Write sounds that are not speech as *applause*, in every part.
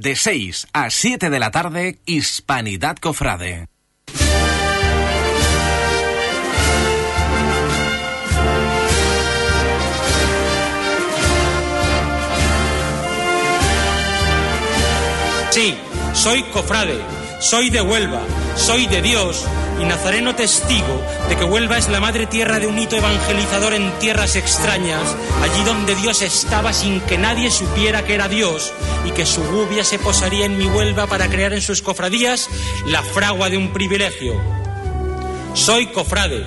De 6 a 7 de la tarde, Hispanidad Cofrade. Sí, soy cofrade, soy de Huelva, soy de Dios y nazareno testigo de que Huelva es la madre tierra de un hito evangelizador en tierras extrañas, allí donde Dios estaba sin que nadie supiera que era Dios y que su gubia se posaría en mi Huelva para crear en sus cofradías la fragua de un privilegio. Soy cofrade,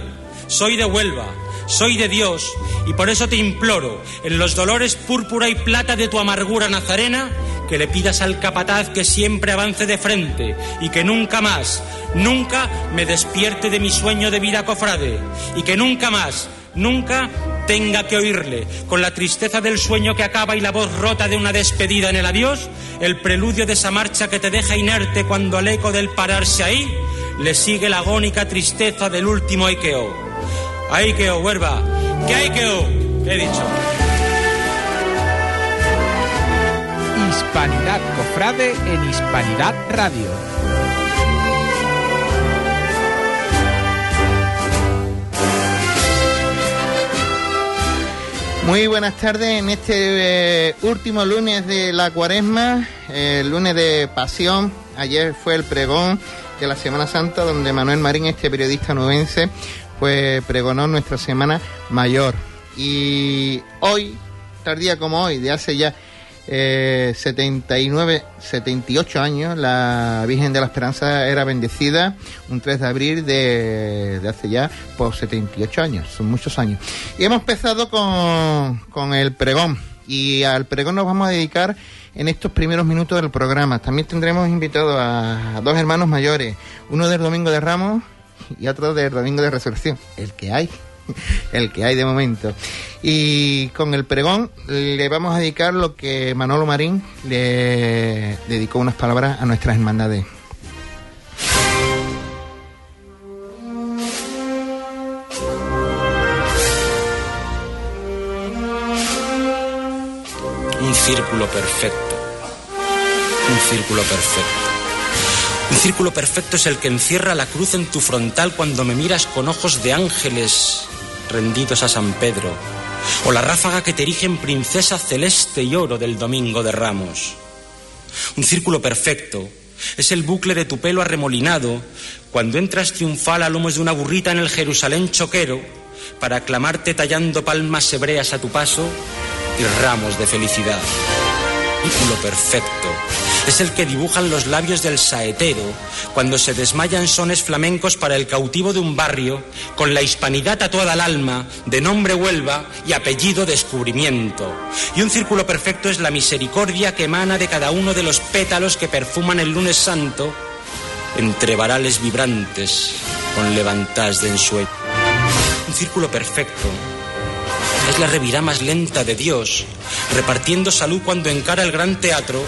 soy de Huelva, soy de Dios y por eso te imploro, en los dolores púrpura y plata de tu amargura nazarena, que le pidas al capataz que siempre avance de frente y que nunca más, nunca me despierte de mi sueño de vida cofrade y que nunca más, nunca tenga que oírle, con la tristeza del sueño que acaba y la voz rota de una despedida en el adiós, el preludio de esa marcha que te deja inerte cuando al eco del pararse ahí le sigue la agónica tristeza del último Aikeo. Aikeo, huerva, ¿qué Aikeo? ¿Qué he dicho? Hispanidad Cofrade en Hispanidad Radio. Muy buenas tardes en este eh, último lunes de la cuaresma, el lunes de pasión. Ayer fue el pregón de la Semana Santa donde Manuel Marín, este periodista nubense, pues pregonó nuestra Semana Mayor. Y hoy, tardía como hoy, de hace ya eh, 79, 78 años, la Virgen de la Esperanza era bendecida un 3 de abril de, de hace ya por 78 años, son muchos años. Y hemos empezado con, con el pregón y al pregón nos vamos a dedicar en estos primeros minutos del programa. También tendremos invitados a, a dos hermanos mayores, uno del Domingo de Ramos y otro del Domingo de Resurrección, el que hay *laughs* el que hay de momento. Y con el pregón le vamos a dedicar lo que Manolo Marín le dedicó unas palabras a nuestras hermandades. Un círculo perfecto. Un círculo perfecto. Un círculo perfecto es el que encierra la cruz en tu frontal cuando me miras con ojos de ángeles rendidos a San Pedro, o la ráfaga que te erige en princesa celeste y oro del Domingo de Ramos. Un círculo perfecto es el bucle de tu pelo arremolinado cuando entras triunfal a lomos de una burrita en el Jerusalén choquero para aclamarte tallando palmas hebreas a tu paso y ramos de felicidad. Círculo perfecto es el que dibujan los labios del saetero cuando se desmayan sones flamencos para el cautivo de un barrio con la hispanidad a toda el alma, de nombre Huelva y apellido descubrimiento. Y un círculo perfecto es la misericordia que emana de cada uno de los pétalos que perfuman el lunes santo entre varales vibrantes con levantas de ensueño. Un círculo perfecto es la revirá más lenta de Dios, repartiendo salud cuando encara el gran teatro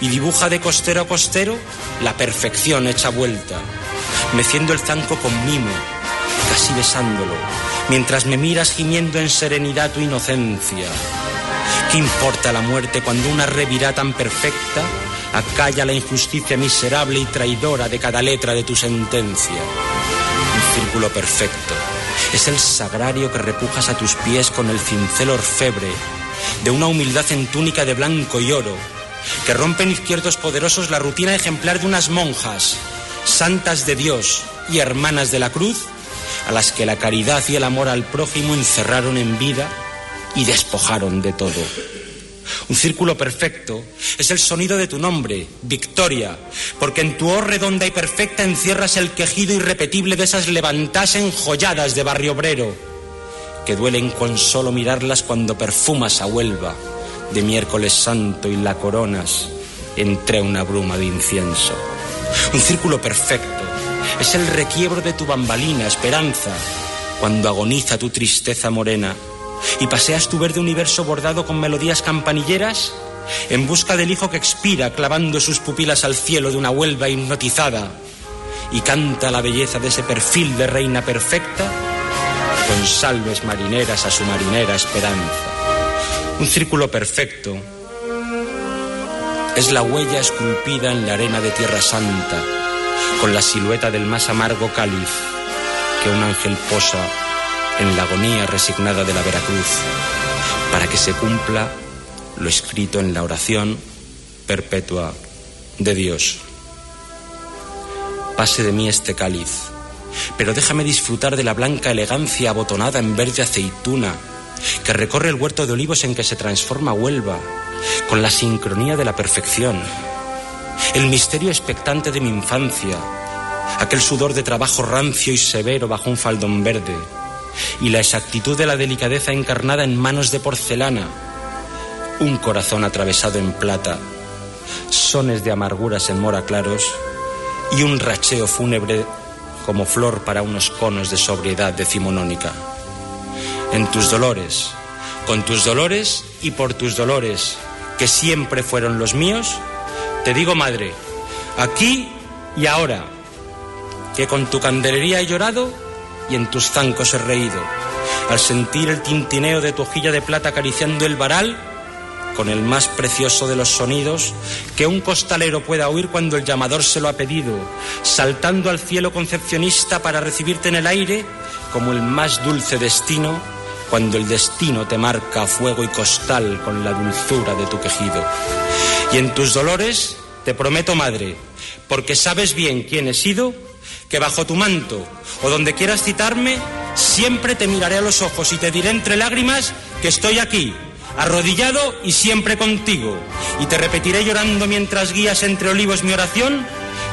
y dibuja de costero a costero la perfección hecha vuelta, meciendo el zanco con mimo, casi besándolo, mientras me miras gimiendo en serenidad tu inocencia. ¿Qué importa la muerte cuando una revirá tan perfecta acalla la injusticia miserable y traidora de cada letra de tu sentencia? Un círculo perfecto es el sagrario que repujas a tus pies con el cincel orfebre de una humildad en túnica de blanco y oro, que rompen izquierdos poderosos la rutina ejemplar de unas monjas, santas de Dios y hermanas de la cruz, a las que la caridad y el amor al prójimo encerraron en vida y despojaron de todo. Un círculo perfecto es el sonido de tu nombre, Victoria, porque en tu hoz redonda y perfecta encierras el quejido irrepetible de esas levantas enjolladas de barrio obrero, que duelen con solo mirarlas cuando perfumas a Huelva de miércoles santo y la coronas entre una bruma de incienso. Un círculo perfecto es el requiebro de tu bambalina, esperanza, cuando agoniza tu tristeza morena y paseas tu verde universo bordado con melodías campanilleras en busca del hijo que expira clavando sus pupilas al cielo de una Huelva hipnotizada y canta la belleza de ese perfil de reina perfecta con salves marineras a su marinera esperanza. Un círculo perfecto Es la huella esculpida en la arena de Tierra Santa, con la silueta del más amargo cáliz que un ángel posa en la agonía resignada de la Veracruz, para que se cumpla lo escrito en la oración perpetua de Dios. Pase de mí este cáliz, pero déjame disfrutar de la blanca elegancia abotonada en verde aceituna que recorre el huerto de olivos en que se transforma Huelva, con la sincronía de la perfección, el misterio expectante de mi infancia, aquel sudor de trabajo rancio y severo bajo un faldón verde, y la exactitud de la delicadeza encarnada en manos de porcelana, un corazón atravesado en plata, sones de amarguras en mora claros, y un racheo fúnebre como flor para unos conos de sobriedad decimonónica. En tus dolores, con tus dolores y por tus dolores, que siempre fueron los míos, te digo, madre, aquí y ahora, que con tu candelería he llorado y en tus zancos he reído, al sentir el tintineo de tu hojilla de plata acariciando el varal, con el más precioso de los sonidos que un costalero pueda oír cuando el llamador se lo ha pedido, saltando al cielo concepcionista para recibirte en el aire como el más dulce destino cuando el destino te marca fuego y costal con la dulzura de tu quejido. Y en tus dolores te prometo, madre, porque sabes bien quién he sido, que bajo tu manto o donde quieras citarme, siempre te miraré a los ojos y te diré entre lágrimas que estoy aquí, arrodillado y siempre contigo. Y te repetiré llorando mientras guías entre olivos mi oración,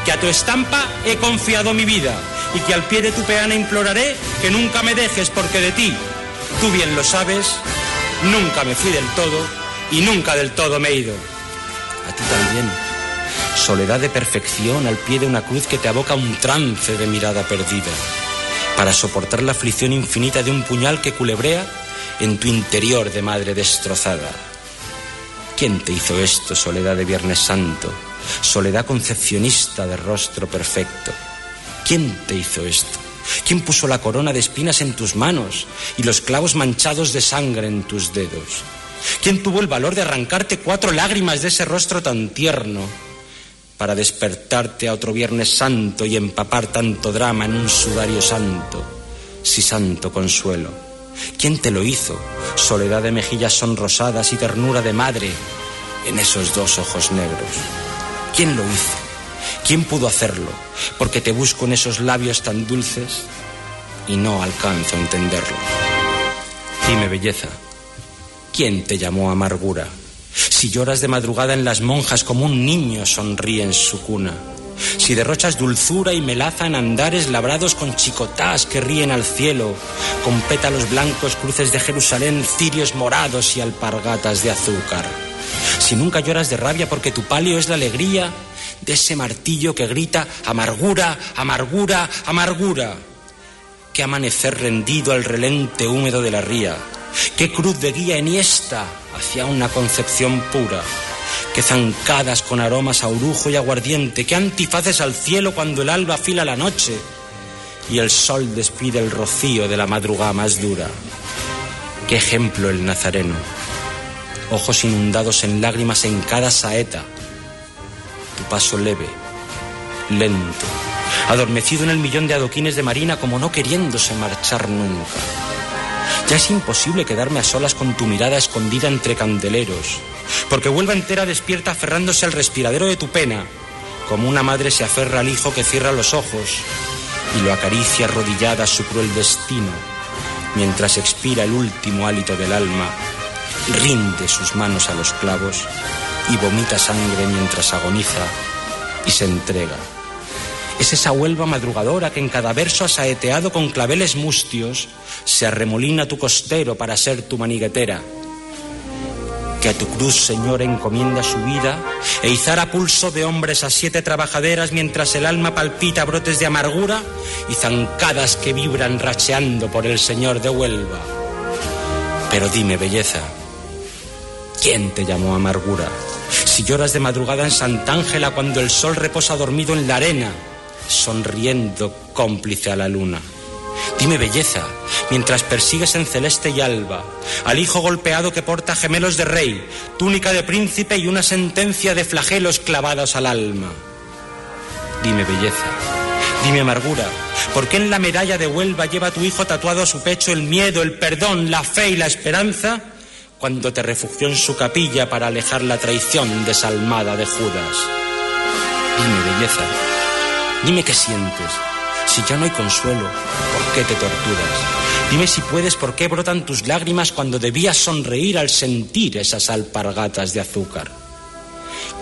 que a tu estampa he confiado mi vida y que al pie de tu peana imploraré que nunca me dejes porque de ti, tú bien lo sabes, nunca me fui del todo y nunca del todo me he ido. A ti también. Soledad de perfección al pie de una cruz que te aboca un trance de mirada perdida, para soportar la aflicción infinita de un puñal que culebrea en tu interior de madre destrozada. ¿Quién te hizo esto, soledad de Viernes Santo? Soledad concepcionista de rostro perfecto. ¿Quién te hizo esto? ¿Quién puso la corona de espinas en tus manos y los clavos manchados de sangre en tus dedos? ¿Quién tuvo el valor de arrancarte cuatro lágrimas de ese rostro tan tierno para despertarte a otro Viernes Santo y empapar tanto drama en un sudario santo, si santo consuelo? ¿Quién te lo hizo? Soledad de mejillas sonrosadas y ternura de madre en esos dos ojos negros. ¿Quién lo hizo? ¿Quién pudo hacerlo? Porque te busco en esos labios tan dulces y no alcanzo a entenderlo. Dime, belleza, ¿quién te llamó amargura? Si lloras de madrugada en las monjas como un niño sonríe en su cuna si derrochas dulzura y melaza en andares labrados con chicotás que ríen al cielo, con pétalos blancos, cruces de Jerusalén, cirios morados y alpargatas de azúcar. Si nunca lloras de rabia porque tu palio es la alegría de ese martillo que grita amargura, amargura, amargura. Qué amanecer rendido al relente húmedo de la ría. Qué cruz de guía enhiesta hacia una concepción pura. Que zancadas con aromas a orujo y aguardiente, que antifaces al cielo cuando el alba fila la noche y el sol despide el rocío de la madrugada más dura. Qué ejemplo el nazareno, ojos inundados en lágrimas en cada saeta, tu paso leve, lento, adormecido en el millón de adoquines de marina como no queriéndose marchar nunca. Ya es imposible quedarme a solas con tu mirada escondida entre candeleros, porque vuelva entera despierta aferrándose al respiradero de tu pena, como una madre se aferra al hijo que cierra los ojos y lo acaricia arrodillada a su cruel destino, mientras expira el último hálito del alma, rinde sus manos a los clavos y vomita sangre mientras agoniza y se entrega. Es esa Huelva madrugadora que en cada verso asaeteado con claveles mustios se arremolina tu costero para ser tu maniguetera que a tu cruz, Señor, encomienda su vida, e izar a pulso de hombres a siete trabajaderas mientras el alma palpita brotes de amargura y zancadas que vibran racheando por el Señor de Huelva. Pero dime, belleza, ¿quién te llamó amargura? Si lloras de madrugada en Sant'Ángela cuando el sol reposa dormido en la arena, sonriendo cómplice a la luna. Dime belleza, mientras persigues en celeste y alba al hijo golpeado que porta gemelos de rey, túnica de príncipe y una sentencia de flagelos clavados al alma. Dime belleza, dime amargura, ¿por qué en la medalla de Huelva lleva tu hijo tatuado a su pecho el miedo, el perdón, la fe y la esperanza? Cuando te refugió en su capilla para alejar la traición desalmada de Judas. Dime belleza, dime qué sientes si ya no hay consuelo, ¿por qué te torturas? Dime si puedes por qué brotan tus lágrimas cuando debías sonreír al sentir esas alpargatas de azúcar.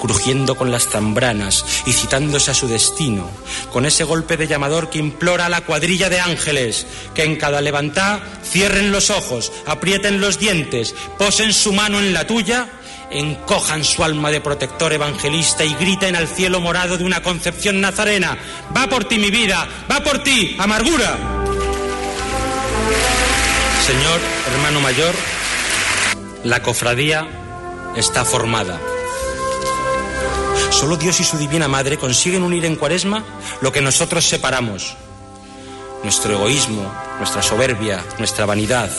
Crujiendo con las zambranas y citándose a su destino, con ese golpe de llamador que implora a la cuadrilla de ángeles, que en cada levantá cierren los ojos, aprieten los dientes, posen su mano en la tuya encojan su alma de protector evangelista y griten al cielo morado de una concepción nazarena, va por ti mi vida, va por ti, amargura. Señor, hermano mayor, la cofradía está formada. Solo Dios y su Divina Madre consiguen unir en cuaresma lo que nosotros separamos. Nuestro egoísmo, nuestra soberbia, nuestra vanidad,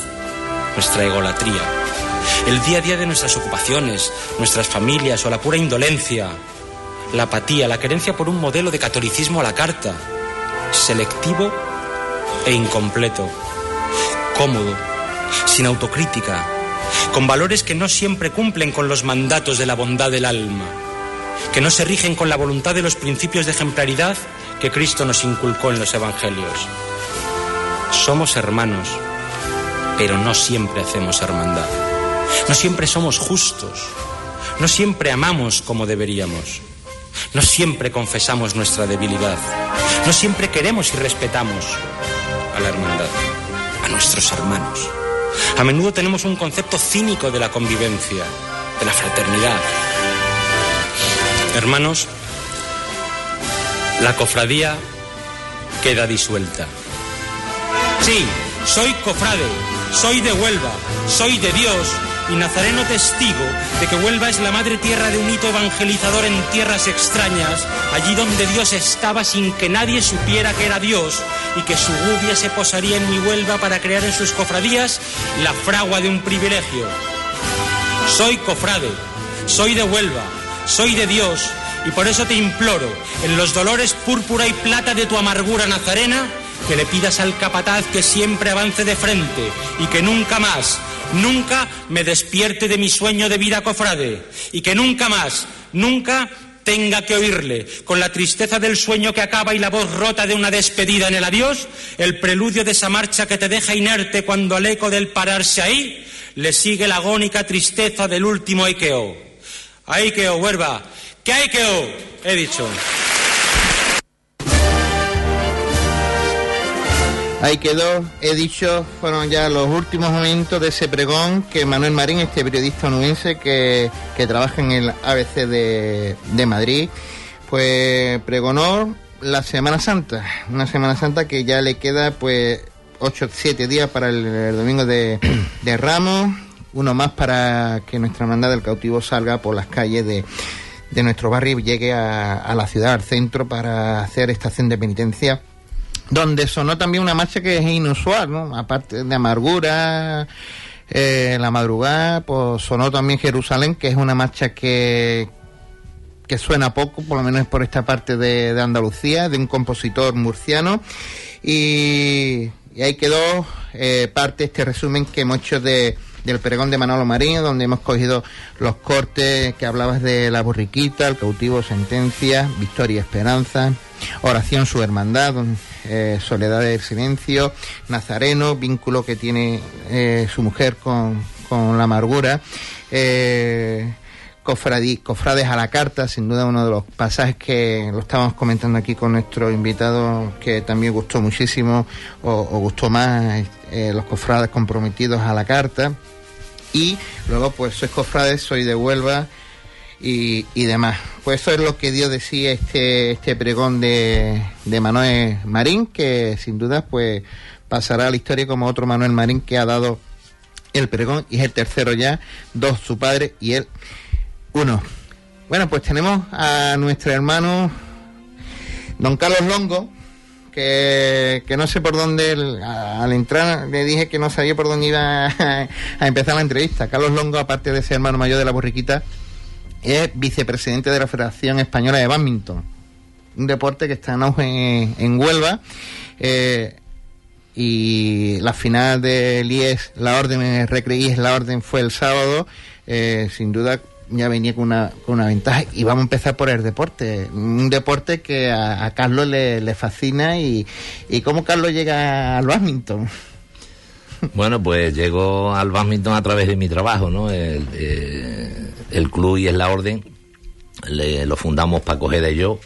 nuestra egolatría el día a día de nuestras ocupaciones, nuestras familias o la pura indolencia, la apatía, la querencia por un modelo de catolicismo a la carta, selectivo e incompleto, cómodo, sin autocrítica, con valores que no siempre cumplen con los mandatos de la bondad del alma, que no se rigen con la voluntad de los principios de ejemplaridad que Cristo nos inculcó en los Evangelios. Somos hermanos, pero no siempre hacemos hermandad. No siempre somos justos, no siempre amamos como deberíamos, no siempre confesamos nuestra debilidad, no siempre queremos y respetamos a la hermandad, a nuestros hermanos. A menudo tenemos un concepto cínico de la convivencia, de la fraternidad. Hermanos, la cofradía queda disuelta. Sí, soy cofrade, soy de Huelva, soy de Dios y nazareno testigo de que Huelva es la madre tierra de un hito evangelizador en tierras extrañas, allí donde Dios estaba sin que nadie supiera que era Dios y que su gubia se posaría en mi Huelva para crear en sus cofradías la fragua de un privilegio. Soy cofrade, soy de Huelva, soy de Dios y por eso te imploro, en los dolores púrpura y plata de tu amargura nazarena, que le pidas al capataz que siempre avance de frente y que nunca más nunca me despierte de mi sueño de vida cofrade y que nunca más, nunca tenga que oírle, con la tristeza del sueño que acaba y la voz rota de una despedida en el adiós, el preludio de esa marcha que te deja inerte cuando al eco del pararse ahí le sigue la agónica tristeza del último Aikeo. Aikeo, huerva, ¿qué Aikeo? He dicho. Ahí quedó, he dicho, fueron ya los últimos momentos de ese pregón que Manuel Marín, este periodista onubense que, trabaja en el ABC de, Madrid, pues pregonó la Semana Santa, una Semana Santa que ya le queda pues 8 7 días para el, domingo *clears throat* de, Ramos, uno más para que nuestra hermandad del cautivo salga por las calles de, nuestro barrio y llegue a, a la ciudad, al centro, para hacer estación de penitencia donde sonó también una marcha que es inusual, ¿no? Aparte de amargura, eh, la madrugada, pues sonó también Jerusalén, que es una marcha que, que suena poco, por lo menos por esta parte de, Andalucía, de un compositor murciano. Y, ahí quedó eh, parte este resumen que hemos hecho de, del pregón de Manolo Marín, donde hemos cogido los cortes que hablabas de la borriquita, el cautivo sentencia, victoria y esperanza, oración su hermandad, eh, Soledad del Silencio, Nazareno, vínculo que tiene eh, su mujer con, la amargura, eh, Cofrades a la carta, sin duda uno de los pasajes que lo estábamos comentando aquí con nuestro invitado, que también gustó muchísimo o, gustó más, eh, los cofrades comprometidos a la carta. Y luego, pues, soy cofrades, soy de Huelva, y, demás. Pues eso es lo que Dios decía este, este pregón de, de Manuel Marín, que sin duda pues pasará a la historia como otro Manuel Marín que ha dado el pregón y es el tercero ya, dos su padre y él uno. Bueno, pues tenemos a nuestro hermano don Carlos Longo, que, no sé por dónde, al entrar le dije que no sabía por dónde iba *laughs* a, empezar la entrevista. Carlos Longo, aparte de ser hermano mayor de la borriquita, es vicepresidente de la Federación Española de Badminton, un deporte que está en en, Huelva. Eh, y la final de IES, la orden, Recre la orden fue el sábado, eh, sin duda ya venía con una, con una ventaja y vamos a empezar por el deporte, un deporte que a, Carlos le, fascina y, y cómo Carlos llega al badminton. Bueno, pues llego al badminton a través de mi trabajo, ¿no? El, eh, club y es la orden, lo fundamos Paco Ojeda y yo,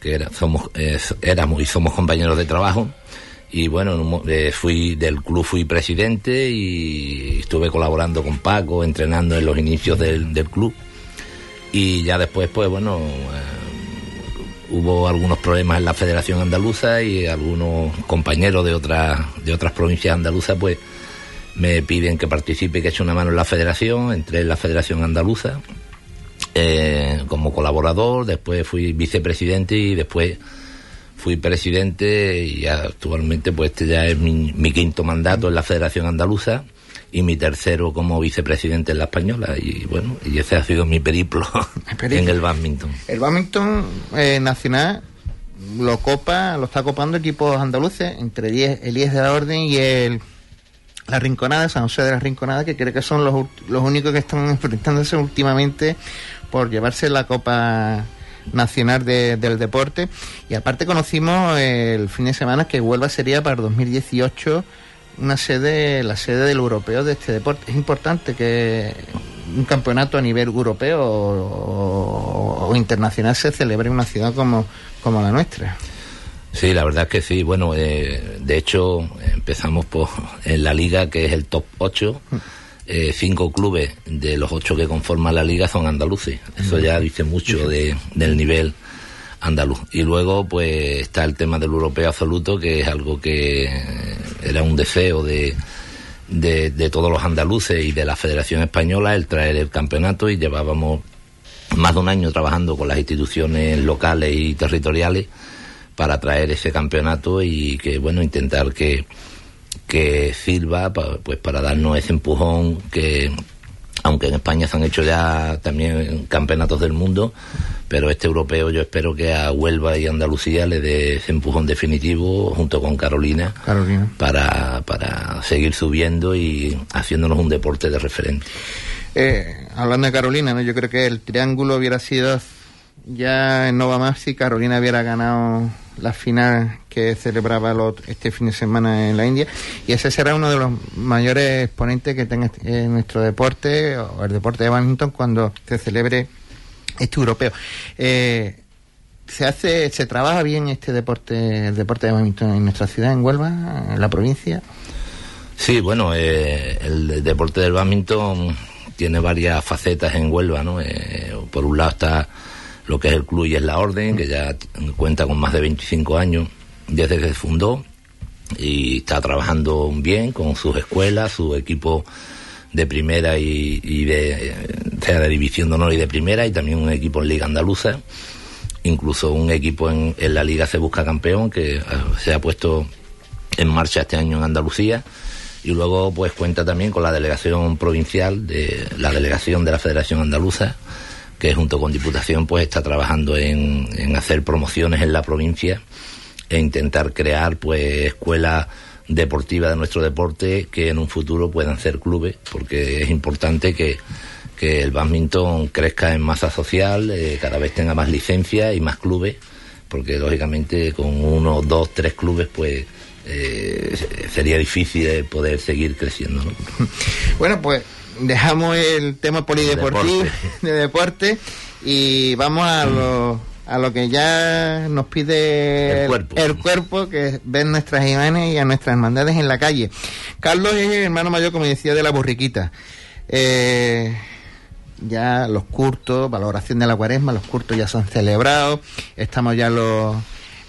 que era, somos, éramos y somos compañeros de trabajo y bueno, eh, fui del club fui presidente y estuve colaborando con Paco, entrenando en los inicios del, club. Y ya después, pues bueno, eh, hubo algunos problemas en la Federación Andaluza y algunos compañeros de otras, de otras provincias andaluzas, pues me piden que participe, que eche una mano en la federación, entré en la Federación Andaluza eh, como colaborador, después fui vicepresidente y después fui presidente y actualmente pues este ya es mi, quinto mandato en la Federación Andaluza y mi tercero como vicepresidente en la Española y bueno, y ese ha sido mi periplo, *laughs* en el badminton. El badminton eh, nacional lo copa, lo está copando equipos andaluces, entre el IES de la Orden y el la Rinconada, San José de la Rinconada, que creo que son los, los únicos que están *laughs* enfrentándose últimamente por llevarse la Copa nacional del deporte. Y aparte conocimos el fin de semana que Huelva sería para 2018 una sede, la sede del europeo de este deporte. Es importante que un campeonato a nivel europeo o, internacional se celebre en una ciudad como, como la nuestra. Sí, la verdad es que sí. Bueno, eh, de hecho empezamos por, en la liga que es el top 8 eh, cinco clubes de los ocho que conforman la liga son andaluces. Eso ya dice mucho de, del nivel andaluz. Y luego, pues, está el tema del europeo absoluto, que es algo que era un deseo de, de, de, todos los andaluces y de la Federación Española el traer el campeonato y llevábamos más de un año trabajando con las instituciones locales y territoriales para traer ese campeonato y que, bueno, intentar que que sirva pues para darnos ese empujón que aunque en España se han hecho ya también campeonatos del mundo, pero este europeo yo espero que a Huelva y Andalucía le dé ese empujón definitivo junto con Carolina, Para, para seguir subiendo y haciéndonos un deporte de referente. Eh, hablando de Carolina, ¿no? yo creo que el triángulo hubiera sido ya no va más si Carolina hubiera ganado la final que celebraba este fin de semana en la India y ese será uno de los mayores exponentes que tenga este, nuestro deporte o el deporte de badminton cuando se celebre este europeo. Eh, se hace, se trabaja bien este deporte, el deporte de badminton en nuestra ciudad, en Huelva, en la provincia. Sí, bueno, eh, el deporte del badminton tiene varias facetas en Huelva, ¿no? Eh, por un lado está lo que es el club y es la orden, que ya cuenta con más de 25 años desde que se fundó y está trabajando bien con sus escuelas, su equipo de primera y, de, sea de división de honor y de primera y también un equipo en Liga Andaluza, incluso un equipo en, en la Liga Se Busca Campeón que ah, se ha puesto en marcha este año en Andalucía. Y luego pues cuenta también con la delegación provincial de la delegación de la Federación Andaluza que junto con Diputación pues está trabajando en, en hacer promociones en la provincia e intentar crear pues escuelas deportivas de nuestro deporte que en un futuro puedan ser clubes, porque es importante que, que el badminton crezca en masa social, eh, cada vez tenga más licencias y más clubes, porque lógicamente con uno, dos, tres clubes pues eh, sería difícil poder seguir creciendo. *laughs* Bueno, pues dejamos el tema polideportivo *laughs* de deporte y vamos a lo, a lo que ya nos pide el cuerpo, que es ver nuestras imágenes y a nuestras hermandades en la calle. Carlos es el hermano mayor, como decía, de la borriquita. Eh, ya los curtos, valoración de la cuaresma, los curtos ya son celebrados, estamos ya los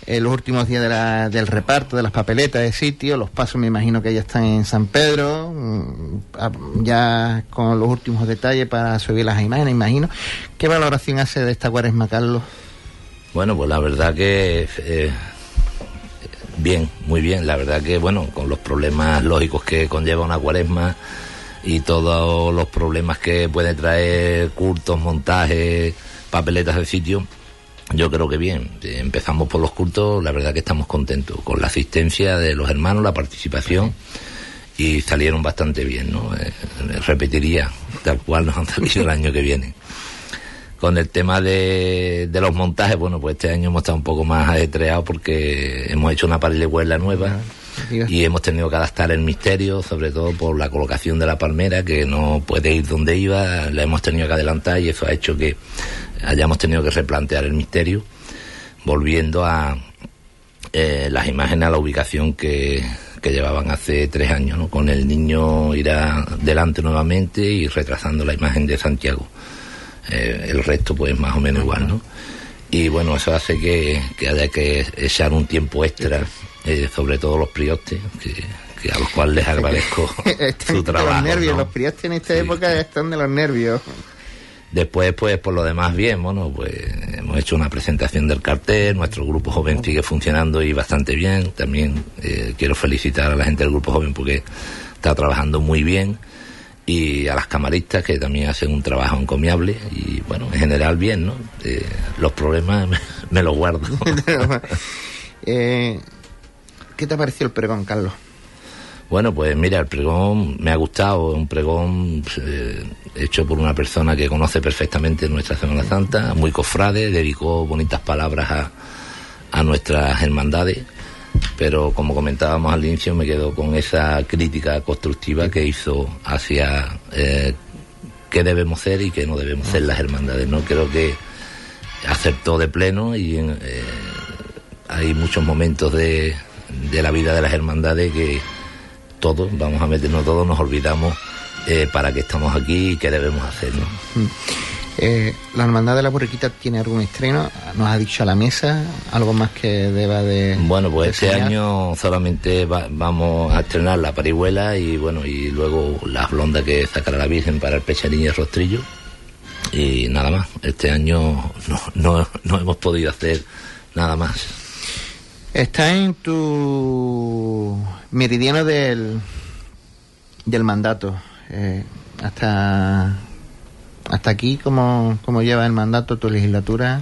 los últimos días del reparto de las papeletas de sitio. Los pasos me imagino que ya están en San Pedro, mm, ya con los últimos detalles para subir las imágenes, imagino. ¿Qué valoración hace de esta cuaresma, Carlos? Bueno, pues la verdad que eh, bien, muy bien. La verdad que, bueno, con los problemas lógicos que conlleva una cuaresma y todos los problemas que puede traer cultos, montajes, papeletas de sitio, yo creo que bien. Empezamos por los cultos, la verdad que estamos contentos con la asistencia de los hermanos, la participación y salieron bastante bien, ¿no? Eh, repetiría, tal cual nos han *laughs* salido el año que viene. Con el tema de, de los montajes, bueno, pues este año hemos estado un poco más ajetreados porque hemos hecho una paraleluela nueva y hemos tenido que adaptar el misterio, sobre todo por la colocación de la palmera, que no puede ir donde iba, la hemos tenido que adelantar y eso ha hecho que hayamos tenido que replantear el misterio, volviendo a eh, las imágenes a la ubicación que, que llevaban hace tres años, ¿no? Con el niño irá delante nuevamente y retrasando la imagen de Santiago. Eh, el resto pues más o menos igual, ¿no? Y bueno, eso hace que, haya que echar un tiempo extra, eh, sobre todo los priostes, que, a los cuales les agradezco *laughs* su trabajo. Los nervios, los priostes en esta época están de los nervios. Después, pues, por lo demás, bien, bueno, pues hemos hecho una presentación del cartel, nuestro grupo joven sigue funcionando y bastante bien. También eh, quiero felicitar a la gente del grupo joven porque está trabajando muy bien y a las camaristas que también hacen un trabajo encomiable y bueno, en general bien, ¿no? Eh, los problemas *laughs* me, los guardo. *laughs* eh, ¿Qué te ha parecido el pregón, Carlos? Bueno, pues mira, el pregón me ha gustado, es un pregón eh, hecho por una persona que conoce perfectamente nuestra Semana Santa, muy cofrade, dedicó bonitas palabras a, a nuestras hermandades pero como comentábamos al inicio me quedo con esa crítica constructiva que hizo hacia eh, qué debemos ser y qué no debemos ser las hermandades. No creo que aceptó de pleno y eh, hay muchos momentos de, de, la vida de las hermandades que todos, vamos a meternos todos, nos olvidamos eh, para qué estamos aquí y qué debemos hacer. ¿no? Mm. Eh, ¿La Hermandad de la Burriquita tiene algún estreno? ¿Nos ha dicho a la mesa algo más que deba de.? Bueno, pues este año solamente vamos a estrenar la parihuela y bueno, y luego las blondas que sacará la Virgen para el pecharín y el rostrillo. Y nada más. Este año no, no, hemos podido hacer nada más. Está en tu meridiano del, del mandato. Eh, hasta hasta aquí, ¿cómo, cómo lleva el mandato tu legislatura?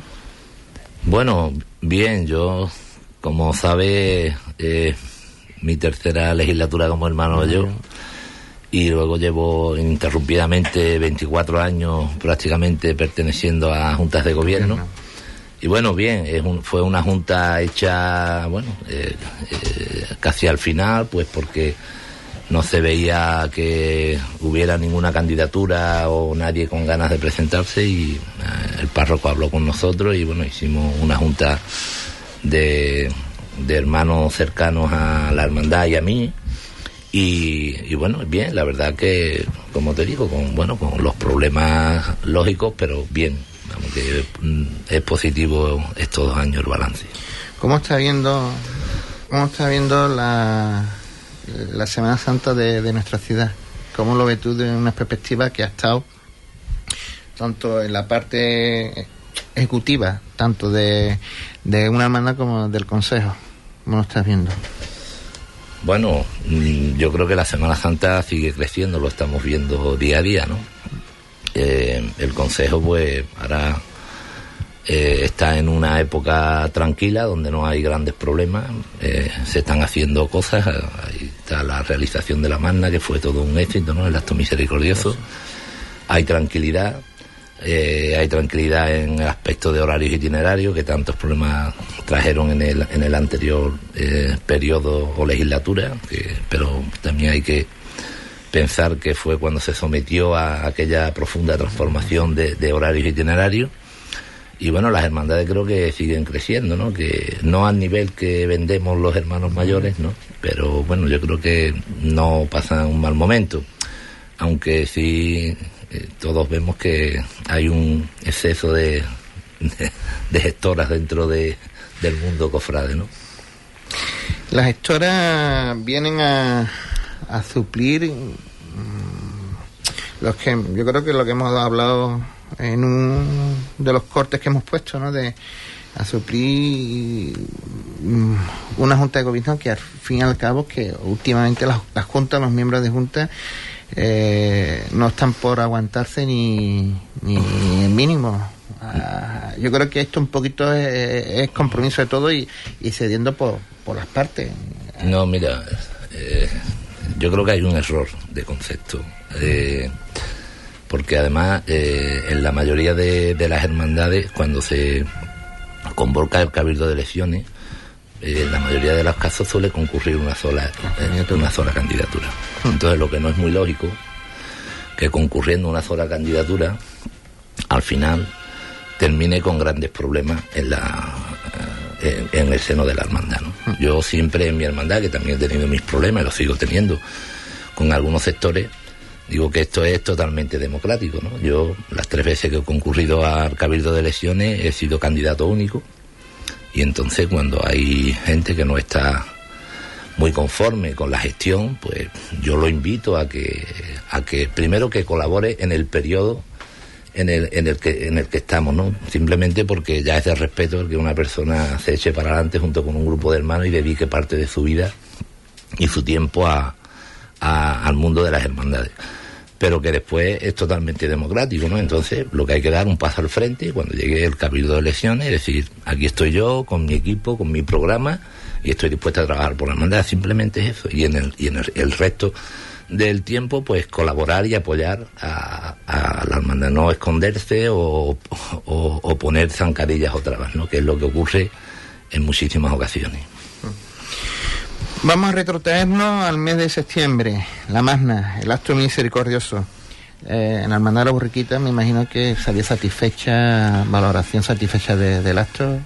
Bueno, bien, yo, como sabe, eh, mi tercera legislatura como hermano mayor y luego llevo interrumpidamente 24 años prácticamente perteneciendo a juntas de gobierno. Y bueno, bien, es fue una junta hecha, bueno, eh, eh, casi al final, pues porque no se veía que hubiera ninguna candidatura o nadie con ganas de presentarse y eh, el párroco habló con nosotros y bueno, hicimos una junta de, hermanos cercanos a la hermandad y a mí. Y, bueno, bien, la verdad que, como te digo, con bueno, con los problemas lógicos, pero bien, vamos que es positivo estos dos años el balance. ¿Cómo está viendo, cómo está viendo la la Semana Santa de, nuestra ciudad. ¿Cómo lo ves tú de una perspectiva que ha estado tanto en la parte ejecutiva, tanto de, de una hermana como del Consejo? ¿Cómo lo estás viendo? Bueno, yo creo que la Semana Santa sigue creciendo, lo estamos viendo día a día, ¿no? Eh, el Consejo, pues, ahora eh, está en una época tranquila donde no hay grandes problemas, eh, se están haciendo cosas, ahí está la realización de la magna que fue todo un éxito, ¿no? El acto misericordioso, hay tranquilidad, eh, hay tranquilidad en el aspecto de horarios itinerarios que tantos problemas trajeron en el, en el anterior periodo o legislatura, pero también hay que pensar que fue cuando se sometió a aquella profunda transformación de, de horarios itinerarios y bueno, las hermandades creo que siguen creciendo, ¿no? Que no al nivel que vendemos los hermanos mayores, ¿no? Pero bueno, yo creo que no pasan un mal momento. Aunque sí, eh, todos vemos que hay un exceso de, de, gestoras dentro de, del mundo cofrade, ¿no? Las gestoras vienen a, a suplir mm, los que yo creo que lo que hemos hablado en un de los cortes que hemos puesto, ¿no? De a suplir mm, una junta de gobierno que al fin y al cabo que últimamente las, las juntas, los miembros de junta eh, no están por aguantarse ni, ni mínimo. Ah, yo creo que esto un poquito es, es compromiso de todo y, y cediendo por, por las partes. No, mira, eh, yo creo que hay un error de concepto. Eh, porque además eh, en la mayoría de, de, las hermandades, cuando se convoca el cabildo de elecciones, eh, en la mayoría de los casos suele concurrir una sola, una sola candidatura. Entonces lo que no es muy lógico, que concurriendo una sola candidatura, al final termine con grandes problemas en la en, en el seno de la hermandad. ¿no? Yo siempre en mi hermandad, que también he tenido mis problemas, y los sigo teniendo con algunos sectores, digo que esto es totalmente democrático. ¿no? Yo las tres veces que he concurrido al cabildo de elecciones he sido candidato único y entonces cuando hay gente que no está muy conforme con la gestión, pues yo lo invito a que, a que primero que colabore en el periodo en el, en el que en el que estamos, ¿no? Simplemente porque ya es de respeto el que una persona se eche para adelante junto con un grupo de hermanos y dedique parte de su vida y su tiempo a, a, al mundo de las hermandades. Pero que después es totalmente democrático, ¿no? Entonces, lo que hay que dar un paso al frente cuando llegue el cabildo de elecciones, es decir, aquí estoy yo con mi equipo, con mi programa y estoy dispuesto a trabajar por la hermandad, simplemente es eso. Y en el, y en el, el resto del tiempo, pues colaborar y apoyar a, a la hermandad, no esconderse o, o, o, poner zancadillas o trabas, ¿no? que es lo que ocurre en muchísimas ocasiones. Vamos a retrotraernos al mes de septiembre, la Magna, el acto misericordioso. Eh, en la hermandad de la burriquita me imagino que salió satisfecha, valoración satisfecha de, del acto.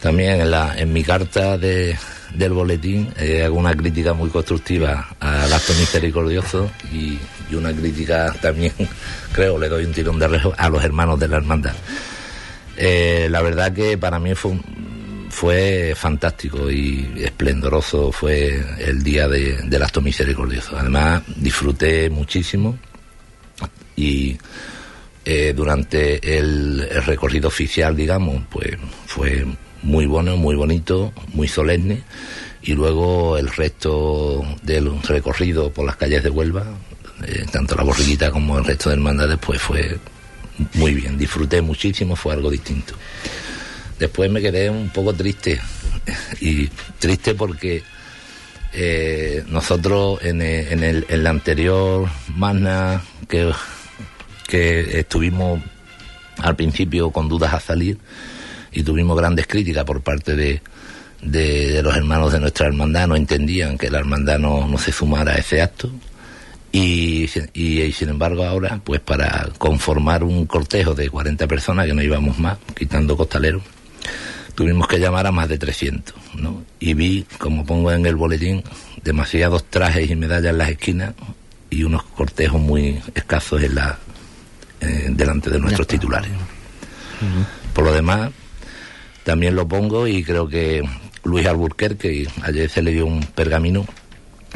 También en, la, en mi carta de, del boletín eh, hago una crítica muy constructiva al acto misericordioso y, y, una crítica también, *laughs* creo, le doy un tirón de rejo a los hermanos de la hermandad. Eh, la verdad que para mí fue, fue fantástico y esplendoroso fue el día de, del acto misericordioso. Además, disfruté muchísimo y eh, durante el, el recorrido oficial, digamos, pues fue muy bueno, muy bonito, muy solemne. Y luego el resto del recorrido por las calles de Huelva, eh, tanto la borriquita como el resto de hermandades, pues fue muy bien. Disfruté muchísimo, fue algo distinto. Después me quedé un poco triste. *laughs* Y triste porque eh, nosotros en el, en, el, la anterior Magna que, que estuvimos al principio con dudas a salir, y tuvimos grandes críticas por parte de, de, de, los hermanos de nuestra hermandad, no entendían que la hermandad no, no se sumara a ese acto. Y, y, y, sin embargo ahora, pues para conformar un cortejo de 40 personas, que no íbamos más, quitando costaleros, tuvimos que llamar a más de 300, ¿no? Y vi, como pongo en el boletín, demasiados trajes y medallas en las esquinas y unos cortejos muy escasos en la, eh, delante de nuestros titulares. Uh -huh. Por lo demás, también lo pongo y creo que Luis Alburquerque, ayer se le dio un pergamino,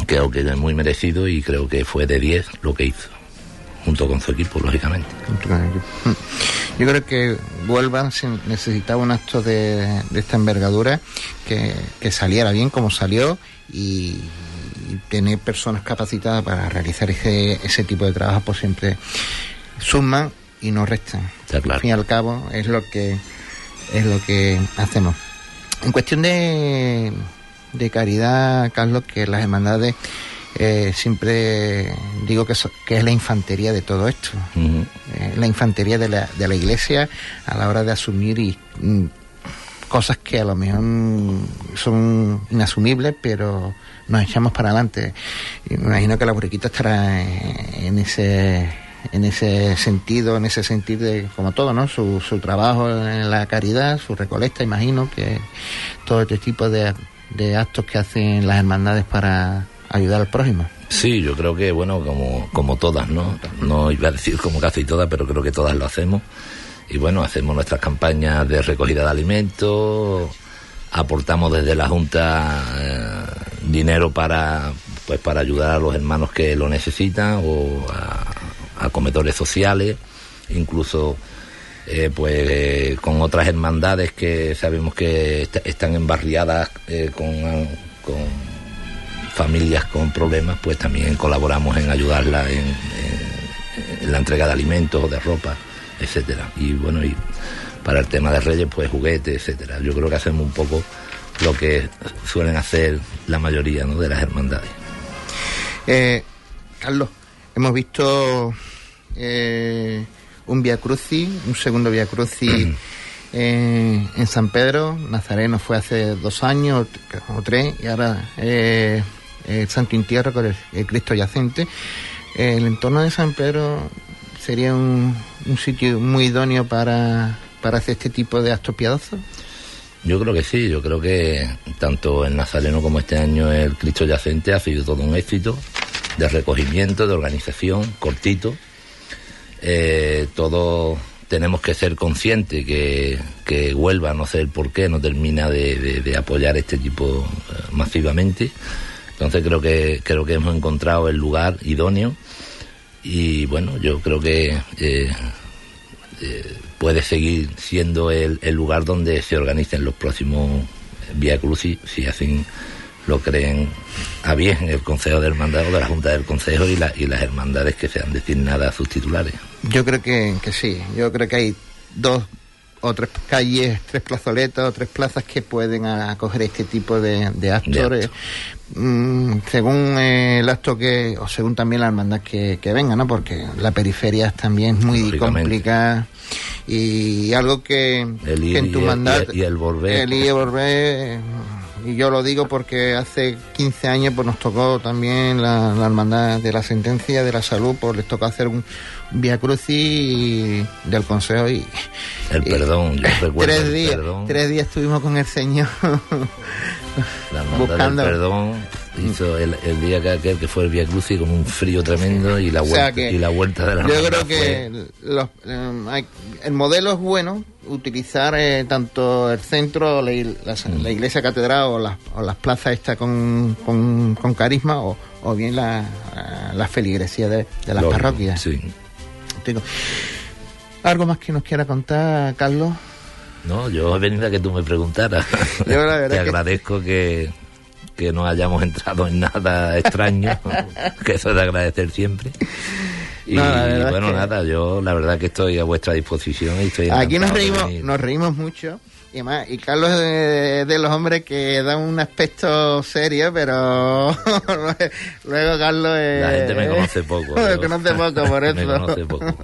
creo que es muy merecido y creo que fue de 10 lo que hizo, junto con su equipo, lógicamente. Yo creo que Huelva necesitaba un acto de, de esta envergadura que, que, saliera bien como salió y, y, tener personas capacitadas para realizar ese, ese tipo de trabajo pues siempre suman y no restan. Claro. Al fin y al cabo es lo que es lo que hacemos. En cuestión de, de caridad, Carlos, que las hermandades eh, siempre digo que, so, que, es la infantería de todo esto. Uh -huh. eh, la infantería de la, de la iglesia a la hora de asumir y, mm, cosas que a lo mejor son inasumibles, pero nos echamos para adelante. Y me imagino que la burriquita estará en, en ese en ese sentido, en ese sentido de, como todo, ¿no? Su, su trabajo en la caridad, su recolecta, imagino que todo este tipo de, de actos que hacen las hermandades para ayudar al prójimo. Sí, yo creo que, bueno, como, como todas, ¿no? No iba a decir como casi todas, pero creo que todas lo hacemos. Y bueno, hacemos nuestras campañas de recogida de alimentos, aportamos desde la Junta eh, dinero para, pues, para ayudar a los hermanos que lo necesitan o a, a comedores sociales, incluso eh, pues con otras hermandades que sabemos que están embarriadas con, con, familias con problemas, pues también colaboramos en ayudarla en, la entrega de alimentos o de ropa, etcétera. Y bueno, y para el tema de Reyes, pues juguetes, etcétera. Yo creo que hacemos un poco lo que suelen hacer la mayoría ¿no? de las hermandades. Eh, Carlos, hemos visto eh, un Via Crucis, un segundo Via Crucis *clears throat* eh, en San Pedro. Nazareno fue hace dos años o tres, y ahora eh, el Santo Intierro con el, Cristo yacente. el entorno de San Pedro sería un, un sitio muy idóneo para, para hacer este tipo de actos piadosos. Yo creo que sí, yo creo que tanto el Nazareno como este año el Cristo Yacente ha sido todo un éxito de recogimiento, de organización, cortito. Eh, todos tenemos que ser conscientes que, que Huelva, no sé el por qué, no termina de, apoyar este equipo eh, masivamente. Entonces creo que, creo que hemos encontrado el lugar idóneo y bueno, yo creo que eh, puede seguir siendo el, lugar donde se organicen los próximos Vía Crucis, si así lo creen a bien el Consejo de Hermandad o de la Junta del Consejo y, y las hermandades que sean designadas a sus titulares. Yo creo que, que sí, yo creo que hay dos o tres calles, tres plazoletas o tres plazas que pueden acoger este tipo de, de actos. Mm, según eh, el acto que, o según también la hermandad que, que venga, ¿no? Porque la periferia también es muy complicada y algo que, en tu mandato y, el volver el ir y volver y yo lo digo porque hace 15 años pues nos tocó también la, hermandad de la sentencia de la salud pues les tocó hacer un via crucis del consejo y el perdón yo recuerdo tres días tres días estuvimos con el señor la *laughs* buscando. Perdón hizo el, día que aquel que fue el Via Crucis con un frío tremendo y la *laughs* vuelta y la vuelta de la yo creo que eh, el modelo es bueno utilizar eh, tanto el centro la, la, iglesia catedral o, o las plazas esta con, con, carisma o, o bien la, la feligresía de, las parroquias sí. algo más que nos quiera contar Carlos no, yo he venido a que tú me preguntaras. *laughs* Te agradezco que que no hayamos *laughs* entrado en nada extraño, *laughs* que eso es de agradecer siempre. Y, bueno, nada, yo la verdad que estoy a vuestra disposición y estoy Aquí nos reímos, nos reímos mucho. Y, más, y Carlos es de, los hombres que dan un aspecto serio, pero *laughs* luego Carlos es... La gente me conoce poco. *laughs* me conoce poco, por *laughs* eso. me conoce poco.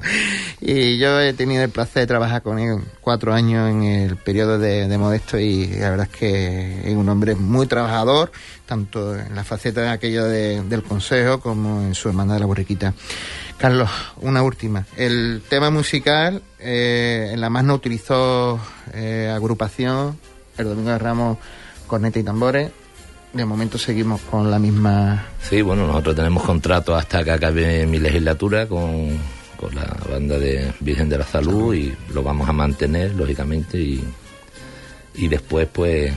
y yo he tenido el placer de trabajar con él cuatro años en el periodo de, Modesto y la verdad es que es un hombre muy trabajador, tanto en la faceta de aquello del consejo como en su hermandad de la borriquita. Carlos, una última. El tema musical, eh, en la más no utilizó eh, agrupación, el Domingo de Ramos, corneta y tambores. De momento seguimos con la misma. Sí, bueno, nosotros tenemos contrato hasta que acabe mi legislatura con, con la banda de Virgen de la Salud y lo vamos a mantener, lógicamente, y, y después, pues,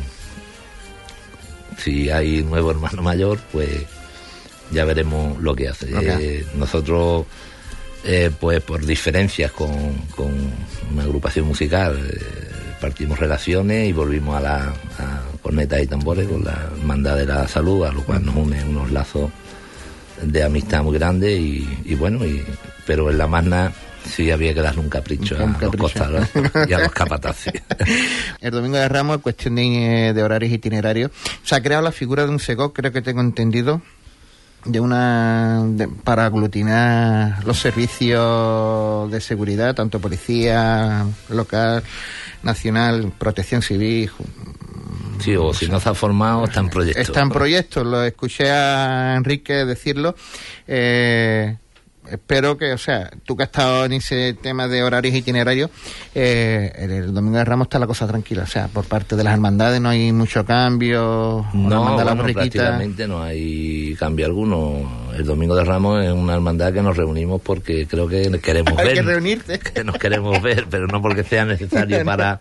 si hay nuevo hermano mayor, pues ya veremos lo que hace. Eh, nosotros, eh, pues por diferencias con, una agrupación musical, eh, partimos relaciones y volvimos a la a cornetas y tambores con la hermandad de la salud, a lo cual nos une unos lazos de amistad muy grandes y, bueno, y, pero en la magna sí había que darle un capricho, a los costados y a los capataces. *laughs* el domingo de Ramos, cuestión de, de horarios itinerarios, se ha creado la figura de un SEGO, creo que tengo entendido, de una para aglutinar los servicios de seguridad, tanto policía local, nacional, protección civil. Sí, o, si no se ha formado, está en proyecto. Está en proyecto, lo escuché a Enrique decirlo. Eh, espero que, o sea, tú que has estado en ese tema de horarios itinerarios, eh, el Domingo de Ramos está la cosa tranquila, o sea, por parte de las hermandades no hay mucho cambio. No, prácticamente no hay cambio alguno. El Domingo de Ramos es una hermandad que nos reunimos porque creo que queremos *laughs* ver. que reunirte. *laughs* Que nos queremos ver, pero no porque sea necesario *laughs* para...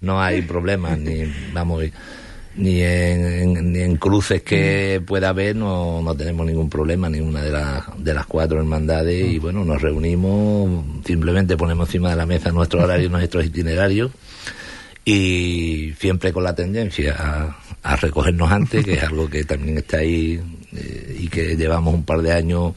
No hay problemas, ni vamos... ni en, ni en cruces que pueda haber no, no tenemos ningún problema, ninguna de, las de las cuatro hermandades y bueno, nos reunimos, simplemente ponemos encima de la mesa nuestros horarios, *laughs* nuestros itinerarios y siempre con la tendencia a, a, recogernos antes, que es algo que también está ahí eh, y que llevamos un par de años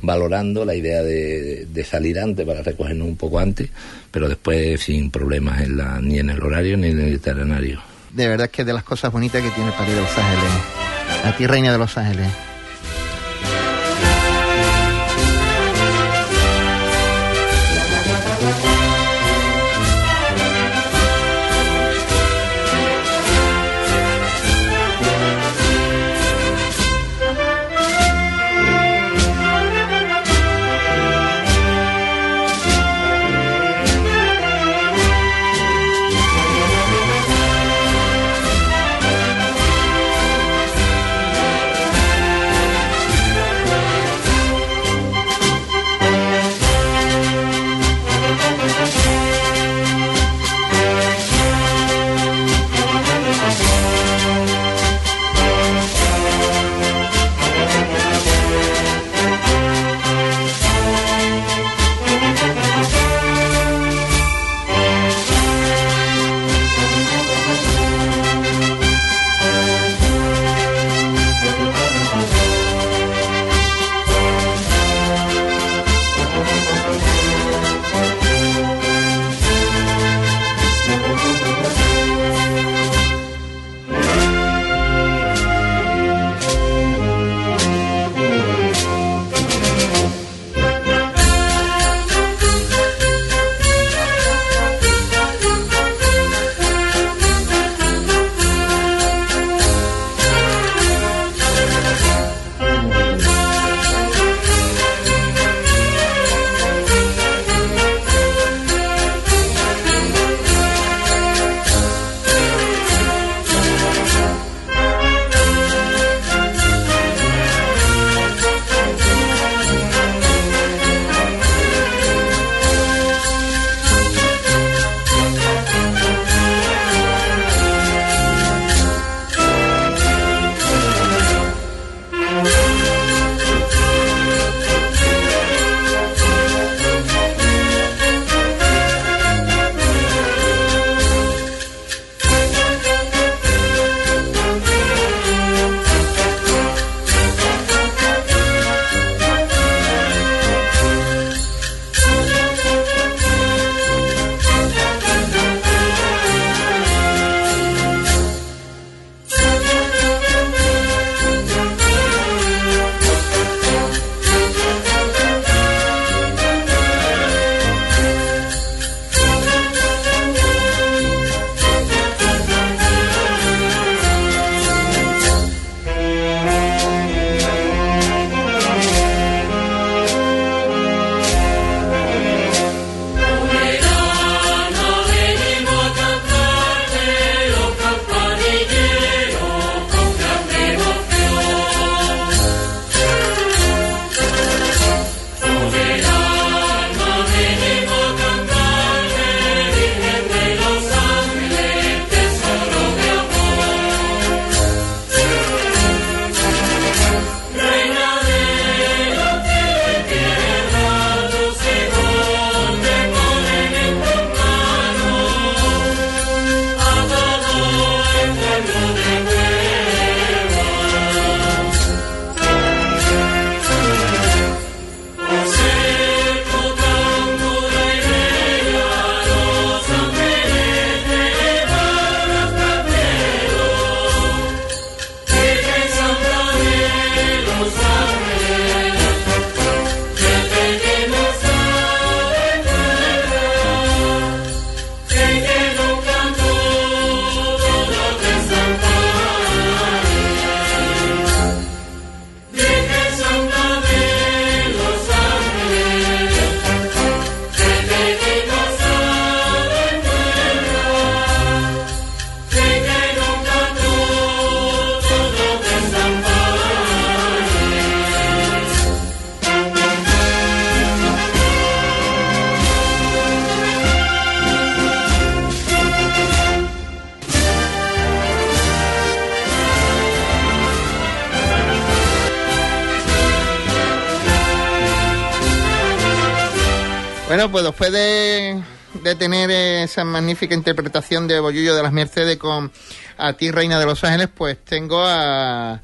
valorando la idea de, de, salir antes para recogernos un poco antes, pero después sin problemas en la, ni en el horario ni en el itinerario de verdad que de las cosas bonitas que tiene París de Los Ángeles. A ti, Reina de Los Ángeles. Después de, tener esa magnífica interpretación de Bollullo de las Mercedes con A ti, Reina de los Ángeles, pues tengo a,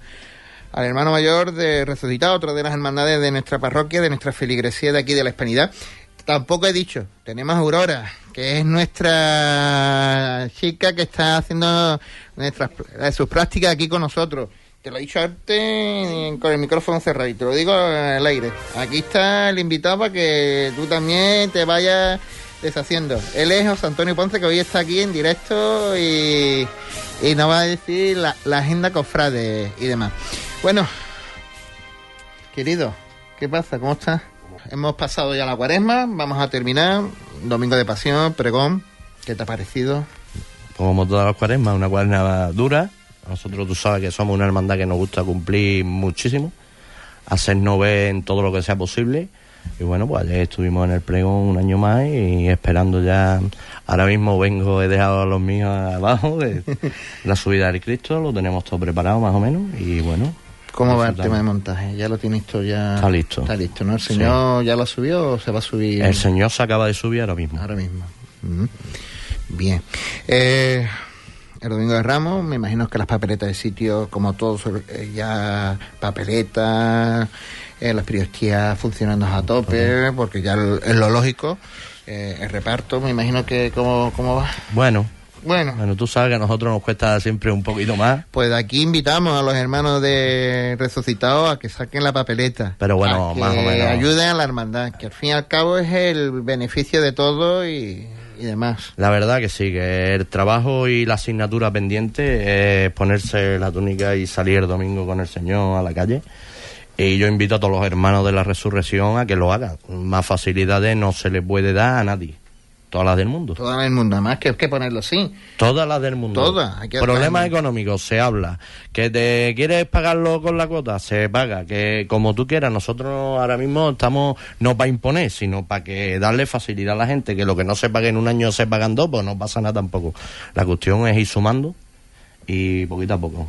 al hermano mayor de Resucitado, otra de las hermandades de nuestra parroquia, de nuestra feligresía de aquí de la Hispanidad. Tampoco he dicho, tenemos a Aurora, que es nuestra chica que está haciendo nuestras, sus prácticas aquí con nosotros. Te lo he dicho antes con el micrófono cerrado y te lo digo al aire. Aquí está el invitado para que tú también te vayas deshaciendo. Él es José Antonio Ponce, que hoy está aquí en directo y, y nos va a decir la, la agenda cofrade y demás. Bueno, querido, ¿qué pasa? ¿Cómo estás? Hemos pasado ya la cuaresma, vamos a terminar. Domingo de pasión, pregón. ¿Qué te ha parecido? Como todas las cuaresmas, una cuaresma dura. Nosotros tú sabes que somos una hermandad que nos gusta cumplir muchísimo, hacernos ver en todo lo que sea posible. Y bueno, pues ayer estuvimos en el pregón un año más y esperando ya. Ahora mismo vengo, he dejado a los míos abajo de *laughs* la subida del Cristo, lo tenemos todo preparado más o menos. Y bueno, ¿Cómo va el tema de montaje? ¿Ya lo tienes todo ya? Está listo. Está listo, ¿no? ¿El señor ya lo subió o se va a subir? el señor se acaba de subir ahora mismo. Ahora mismo. Bien. Eh, el domingo de Ramos, me imagino que las papeletas de sitio, como todos, eh, ya papeletas, eh, las priostías funcionando a tope, porque ya es lo lógico. Eh, el reparto, me imagino que cómo, cómo va. Bueno, Bueno, bueno, tú sabes que a nosotros nos cuesta siempre un poquito más. pues aquí invitamos a los hermanos de resucitados a que saquen la papeleta. Pero bueno, a que más o menos. ayuden a la hermandad, que al fin y al cabo es el beneficio de todo y, y demás. La verdad que sí, que el trabajo y la asignatura pendiente es ponerse la túnica y salir el domingo con el Señor a la calle. Y yo invito a todos los hermanos de la resurrección a que lo hagan. Más facilidades no se le puede dar a nadie. Todas las del mundo. Todo el mundo, más que, que ponerlo así. Todas las del mundo. Todas, hay que Problemas económicos, se habla. Que te quieres pagarlo con la cuota, se paga. Que como tú quieras, nosotros ahora mismo estamos no para imponer, sino para que darle facilidad a la gente. Que lo que no se pague en un año se pagan dos, pues no pasa nada tampoco. La cuestión es ir sumando y poquito a poco.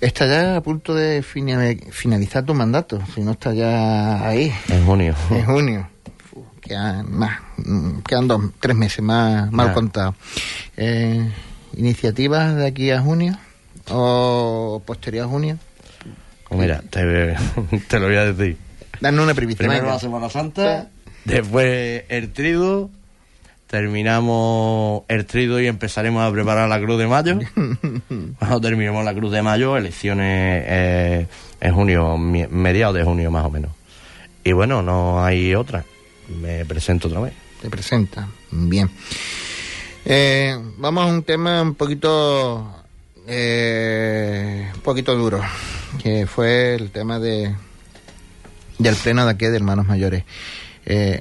Está ya a punto de fina- finalizar tu mandato, si no está ya ahí, En junio. en junio. Quedan más, mm, quedan dos, tres meses más mal Ya. contados. Eh, ¿Iniciativas de aquí a junio? ¿O posterior a junio? Pues mira, te, *laughs* te lo voy a decir. Danos una primicia. Primero venga. la Semana Santa, después el trido, terminamos el trido y empezaremos a preparar la Cruz de Mayo. *laughs* Cuando terminemos la Cruz de Mayo, elecciones eh, en junio, mediados de junio más o menos. Y bueno, no hay otra. Me presento otra vez. Te presenta. Bien. Eh, vamos a un tema un poquito, eh, un poquito duro, que fue el tema de del pleno de aquí de hermanos mayores. Eh,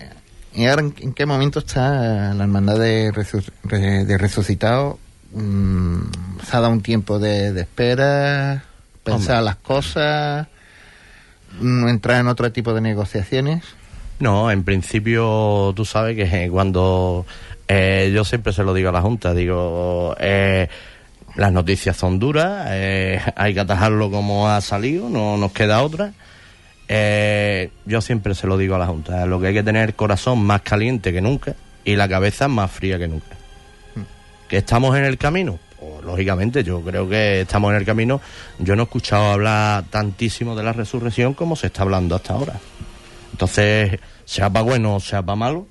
¿Y ahora en, qué momento está la hermandad de, resu- re- de resucitado? Mm, ¿Se ha dado un tiempo de, de espera? ¿Pensar Hombre. las cosas? ¿Entrar en otro tipo de negociaciones? No, en principio tú sabes que *laughs* cuando eh, yo siempre se lo digo a la Junta, digo, eh, las noticias son duras, eh, hay que atajarlo como ha salido, no nos queda otra. Eh, yo siempre se lo digo a la Junta, lo que hay que tener el corazón más caliente que nunca y la cabeza más fría que nunca. ¿Que estamos en el camino? Pues, lógicamente, yo creo que estamos en el camino. Yo no he escuchado hablar tantísimo de la resurrección como se está hablando hasta ahora. Entonces, sea para bueno o sea para malo,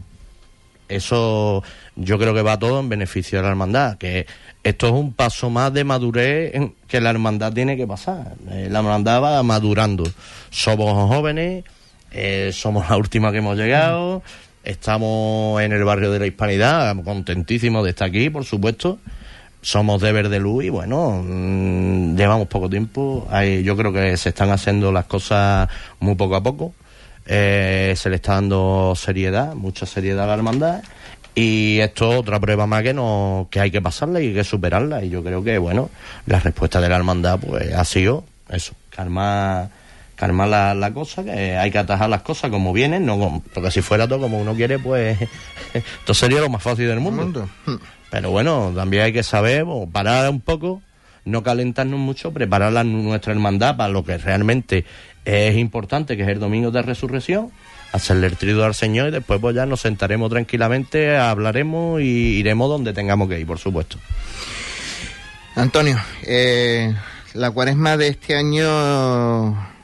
eso yo creo que va todo en beneficio de la hermandad, que esto es un paso más de madurez que la hermandad tiene que pasar. Eh, la hermandad va madurando. Somos jóvenes, eh, somos la última que hemos llegado, estamos en el barrio de la Hispanidad, contentísimos de estar aquí, por supuesto. Somos de verde luz y bueno, mm, llevamos poco tiempo. Hay- yo creo que se están haciendo las cosas muy poco a poco. Eh, se le está dando seriedad, mucha seriedad a la hermandad. Y esto es otra prueba más que, no, que hay que pasarla y hay que superarla. Y yo creo que, bueno, la respuesta de la hermandad pues ha sido eso, calmar, calmar la, la cosa, que hay que atajar las cosas como vienen, no porque si fuera todo como uno quiere, pues *laughs* esto sería lo más fácil del mundo. Pero bueno, también hay que saber o parar un poco, no calentarnos mucho, preparar la- nuestra hermandad para lo que realmente es importante, que es el domingo de resurrección, hacerle el trido al Señor y después pues ya nos sentaremos tranquilamente, hablaremos y iremos donde tengamos que ir, por supuesto. Antonio, eh, la cuaresma de este año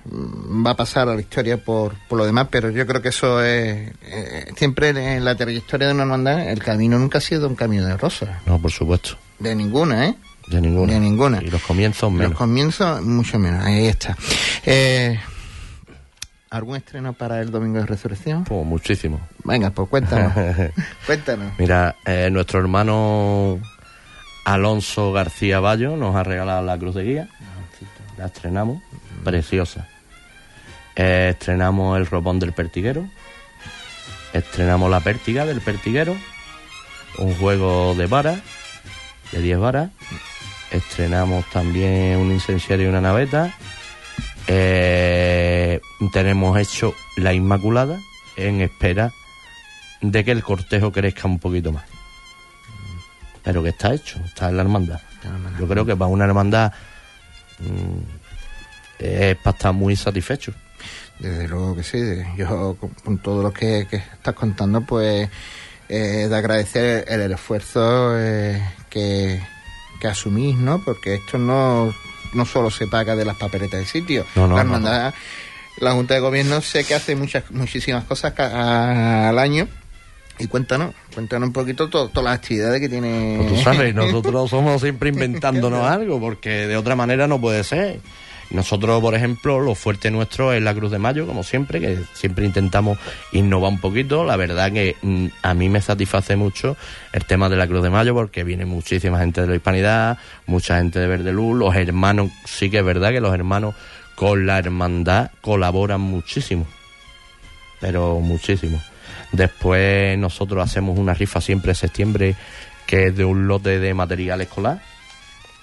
mm, va a pasar a la historia por, por lo demás, pero yo creo que eso es eh, siempre en la trayectoria de una hermandad, el camino nunca ha sido un camino de rosas. No, por supuesto. De ninguna, ¿eh? De ninguna. Y los comienzos menos. Los comienzos mucho menos, ahí está. Eh, ¿Algún estreno para el Domingo de Resurrección? Pues muchísimo. Venga, pues cuéntanos. *laughs* cuéntanos. Mira, eh, nuestro hermano Alonso García Bayo nos ha regalado la cruz de guía. La estrenamos, preciosa. Eh, estrenamos el ropón del pertiguero. Estrenamos la pértiga del pertiguero. Un juego de varas, de 10 varas. Estrenamos también un incenciario y una naveta. Eh, tenemos hecho la Inmaculada en espera de que el cortejo crezca un poquito más. Pero que está hecho, está en la hermandad. Yo creo que para una hermandad mm, es para estar muy satisfecho. Desde luego que sí. Yo con, con todo lo que, que estás contando, pues eh, de agradecer el, el esfuerzo eh, que, que asumís, ¿no? Porque esto no, no solo se paga de las papeletas del sitio. No, no, la no, hermandad, la Junta de Gobierno sé que hace muchas, muchísimas cosas al año. Y cuéntanos, cuéntanos un poquito to- todas las actividades que tiene. Pues tú sabes, *laughs* nosotros somos siempre inventándonos *laughs* algo, porque de otra manera no puede ser. Nosotros, por ejemplo, lo fuerte nuestro es la Cruz de Mayo, como siempre, que siempre intentamos innovar un poquito. La verdad que mm, a mí me satisface mucho el tema de la Cruz de Mayo, porque viene muchísima gente de la Hispanidad, mucha gente de Verde Luz, los hermanos, sí que es verdad que los hermanos con la hermandad colaboran muchísimo, pero muchísimo. Después nosotros hacemos una rifa siempre en septiembre que es de un lote de material escolar,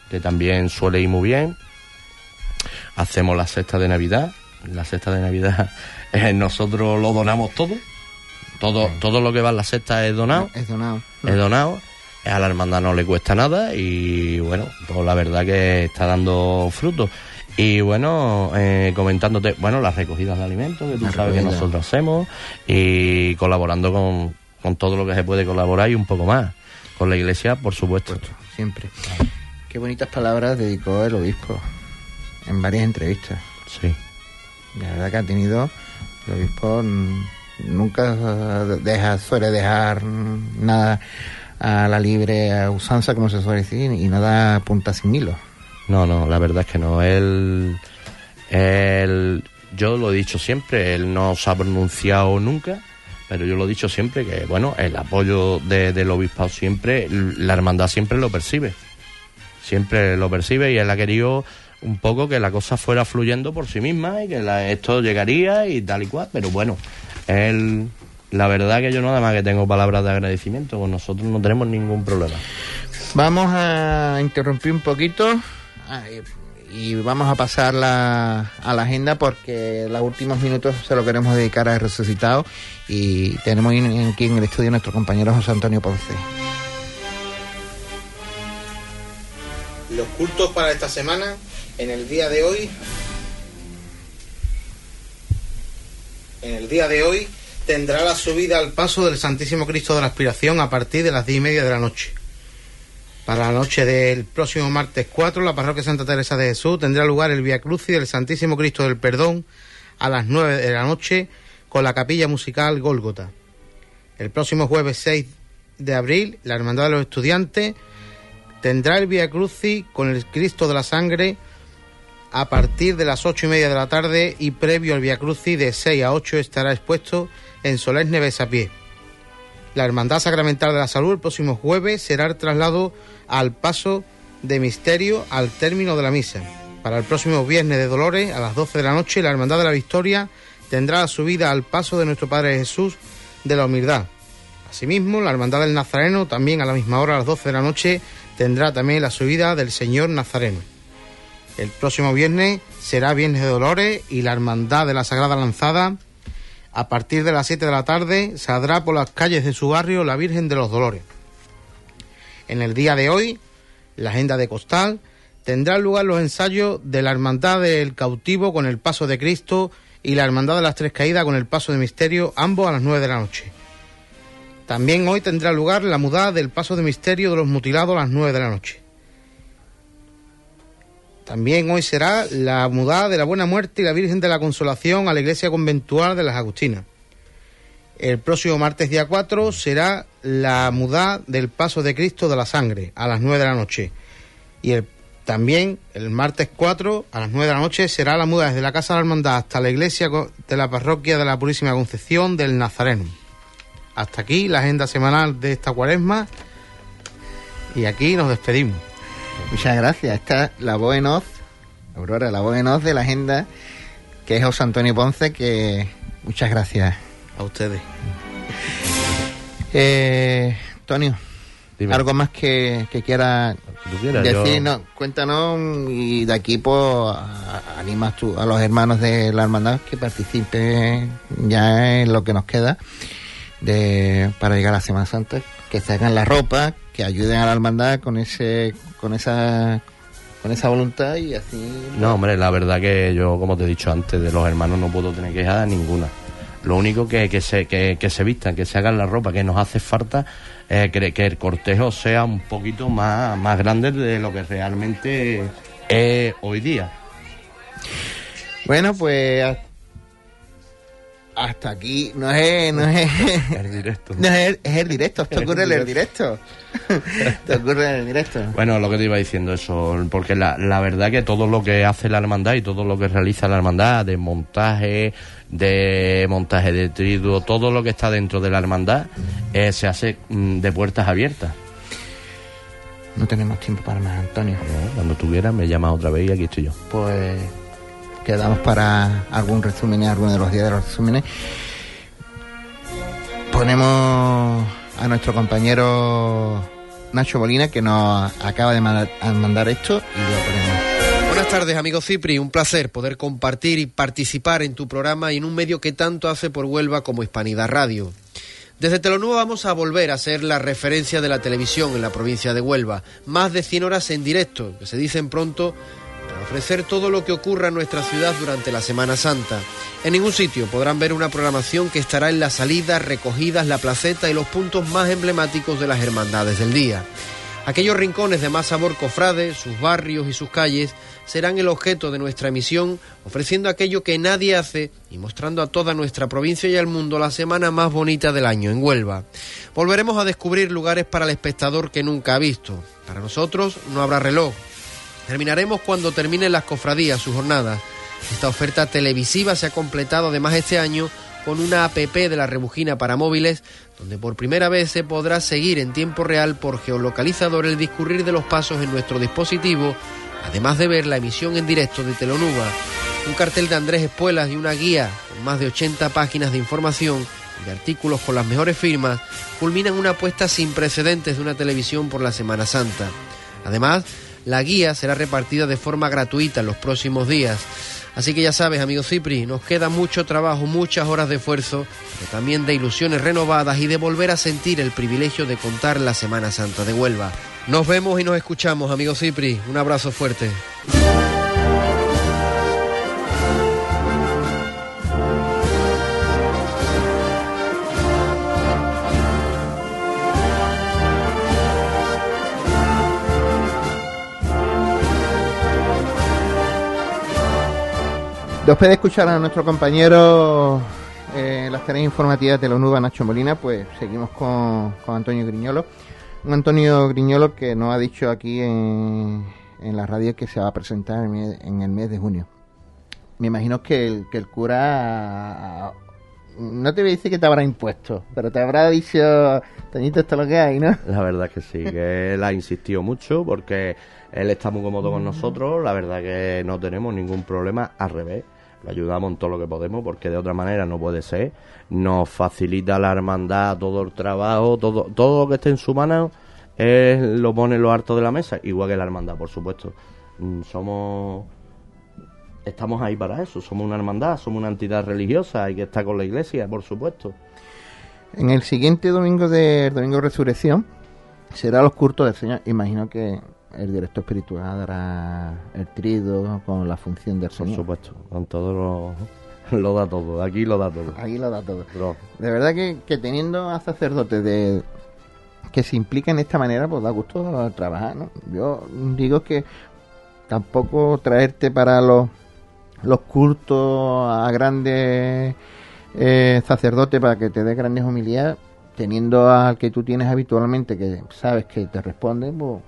que también suele ir muy bien. Hacemos la cesta de Navidad. La cesta de Navidad *laughs* eh, nosotros lo donamos todo. Todo, todo lo que va en la cesta es donado. Es donado. Es donado. A la hermandad no le cuesta nada y bueno, pues la verdad que está dando frutos. Y bueno, eh, comentándote, bueno, las recogidas de alimentos que tú La sabes que nosotros hacemos y colaborando con, con todo lo que se puede colaborar y un poco más. Con la iglesia, por supuesto. Siempre. Qué bonitas palabras dedicó el obispo en varias entrevistas. Sí. La verdad que ha tenido el obispo nunca deja suele dejar nada a la libre usanza como se suele decir y no da punta sin hilo. No, no, la verdad es que no. Él, él, yo lo he dicho siempre, él no se ha pronunciado nunca, pero yo lo he dicho siempre que, bueno, el apoyo de- del obispado siempre, la hermandad siempre lo percibe. Siempre lo percibe y él ha querido un poco que la cosa fuera fluyendo por sí misma y que la- esto llegaría y tal y cual, pero bueno, él, la verdad que yo nada más que tengo palabras de agradecimiento, con nosotros no tenemos ningún problema. Vamos a interrumpir un poquito ah, y- vamos a pasar la, a la agenda porque los últimos minutos se lo queremos dedicar a resucitado y tenemos en- aquí en el estudio a nuestro compañero José Antonio Ponce. Los cultos para esta semana, en el día de hoy, en el día de hoy tendrá la subida al paso del Santísimo Cristo de la Aspiración a partir de las diez y media de la noche. Para la noche del próximo martes 4, la parroquia Santa Teresa de Jesús tendrá lugar el Via Crucis del Santísimo Cristo del Perdón a las 9 de la noche con la capilla musical Gólgota. El próximo jueves 6 de abril, la Hermandad de los Estudiantes tendrá el Via Crucis con el Cristo de la Sangre a partir de las ocho y media de la tarde y previo al Via Crucis de 6 a 8 estará expuesto en Solemne Besapié. La Hermandad Sacramental de la Salud el próximo jueves será el traslado al paso de misterio al término de la misa. Para el próximo viernes de Dolores a las 12 de la noche la Hermandad de la Victoria tendrá la subida al paso de nuestro Padre Jesús de la Humildad. Asimismo, la Hermandad del Nazareno también a la misma hora a las 12 de la noche tendrá también la subida del Señor Nazareno. El próximo viernes será Viernes de Dolores y la Hermandad de la Sagrada Lanzada a partir de las 7 de la tarde saldrá por las calles de su barrio la Virgen de los Dolores. En el día de hoy, la agenda de Costal tendrá lugar los ensayos de la Hermandad del Cautivo con el Paso de Cristo y la Hermandad de las Tres Caídas con el Paso de Misterio, ambos a las 9 de la noche. También hoy tendrá lugar la mudada del Paso de Misterio de los Mutilados a las 9 de la noche. También hoy será la mudada de la Buena Muerte y la Virgen de la Consolación a la Iglesia Conventual de las Agustinas. El próximo martes día 4 será la mudada del Paso de Cristo de la Sangre a las 9 de la noche. Y también el martes 4 a las 9 de la noche será la muda desde la Casa de la Hermandad hasta la iglesia de la parroquia de la Purísima Concepción del Nazareno. Hasta aquí la agenda semanal de esta cuaresma y aquí nos despedimos. Muchas gracias. Esta es la voz en off, Aurora, la voz en off de la agenda, que es José Antonio Ponce, que muchas gracias. A ustedes. Eh, Antonio, Dime. algo más que, que quiera quieras, decir, yo- no, cuéntanos y de aquí pues a- animas tú a los hermanos de la hermandad que participen ya en lo que nos queda de para llegar a la Semana Santa, que se hagan la ropa, que ayuden a la hermandad con ese con esa con esa voluntad y así No, hombre, la verdad que yo, como te he dicho antes, de los hermanos no puedo tener quejas ninguna. Lo único que, que, se, que, que se vistan, que se hagan la ropa, que nos hace falta eh, que, que el cortejo sea un poquito más, más grande de lo que realmente es hoy día. Bueno, pues hasta aquí no es no es El directo. *laughs* no es, es el directo, esto ocurre en el directo. *laughs* Esto ocurre en el directo. Bueno, lo que te iba diciendo eso, porque la, la verdad que todo lo que hace la hermandad y todo lo que realiza la hermandad, de montaje, de montaje de triduo, todo lo que está dentro de la hermandad, eh, se hace mm, de puertas abiertas. No tenemos tiempo para más, Antonio. Cuando tú quieras me llamas otra vez y aquí estoy yo. Pues quedamos para algún resumen, alguno de los días de los resúmenes. Ponemos a nuestro compañero Nacho Molina que nos acaba de mandar, esto y lo ponemos. Buenas tardes, amigo Cipri. Un placer poder compartir y participar en tu programa y en un medio que tanto hace por Huelva como Hispanidad Radio. Desde Telonueva vamos a volver a ser la referencia de la televisión en la provincia de Huelva. Más de 100 horas en directo, que se dicen pronto, ofrecer todo lo que ocurra en nuestra ciudad durante la Semana Santa. En ningún sitio podrán ver una programación que estará en las salidas, recogidas, la placeta y los puntos más emblemáticos de las hermandades del día. Aquellos rincones de más sabor cofrade, sus barrios y sus calles, serán el objeto de nuestra emisión, ofreciendo aquello que nadie hace y mostrando a toda nuestra provincia y al mundo la semana más bonita del año en Huelva. Volveremos a descubrir lugares para el espectador que nunca ha visto. Para nosotros no habrá reloj. Terminaremos cuando terminen las cofradías, sus jornadas. Esta oferta televisiva se ha completado además este año con una APP de la Rebujina para móviles, donde por primera vez se podrá seguir en tiempo real por geolocalizador el discurrir de los pasos en nuestro dispositivo, además de ver la emisión en directo de Telonuba. Un cartel de Andrés Espuelas y una guía con más de 80 páginas de información y de artículos con las mejores firmas culminan una apuesta sin precedentes de una televisión por la Semana Santa. Además, la guía será repartida de forma gratuita en los próximos días. Así que ya sabes, amigo Cipri, nos queda mucho trabajo, muchas horas de esfuerzo, pero también de ilusiones renovadas y de volver a sentir el privilegio de contar la Semana Santa de Huelva. Nos vemos y nos escuchamos, amigo Cipri. Un abrazo fuerte. Después de escuchar a nuestro compañero eh, las tareas informativas de la UNUBA, Nacho Molina, pues seguimos con, con Antonio Griñolo. Un Antonio Griñolo que nos ha dicho aquí en, en la radio que se va a presentar en, el- en el mes de junio. Me imagino que el, que el cura no te voy a decir que te habrá impuesto, pero te habrá dicho, Toñito, esto es lo que hay, ¿no? La verdad que sí, que él ha insistido mucho porque él está muy cómodo con nosotros, la verdad que no tenemos ningún problema, al revés, lo ayudamos en todo lo que podemos porque de otra manera no puede ser, nos facilita la hermandad todo el trabajo, todo, todo lo que esté en su mano, él lo pone lo harto de la mesa, igual que la hermandad, por supuesto. Mm, Somos estamos ahí para eso, somos una hermandad, somos una entidad religiosa, hay que estar con la iglesia, por supuesto. En el siguiente domingo de domingo de resurrección será los cultos del Señor. Imagino que el director espiritual dará el trido con la función del Por Señor. supuesto, con todos los *laughs* lo da todo, aquí lo da todo. Ahí lo da todo. De verdad que, que teniendo a sacerdotes de que se implican de esta manera, pues da gusto trabajar, ¿no? Yo digo que tampoco traerte para los, los cultos a grandes eh, sacerdotes para que te dé grandes homilías, teniendo al que tú tienes habitualmente, que sabes que te responde, pues...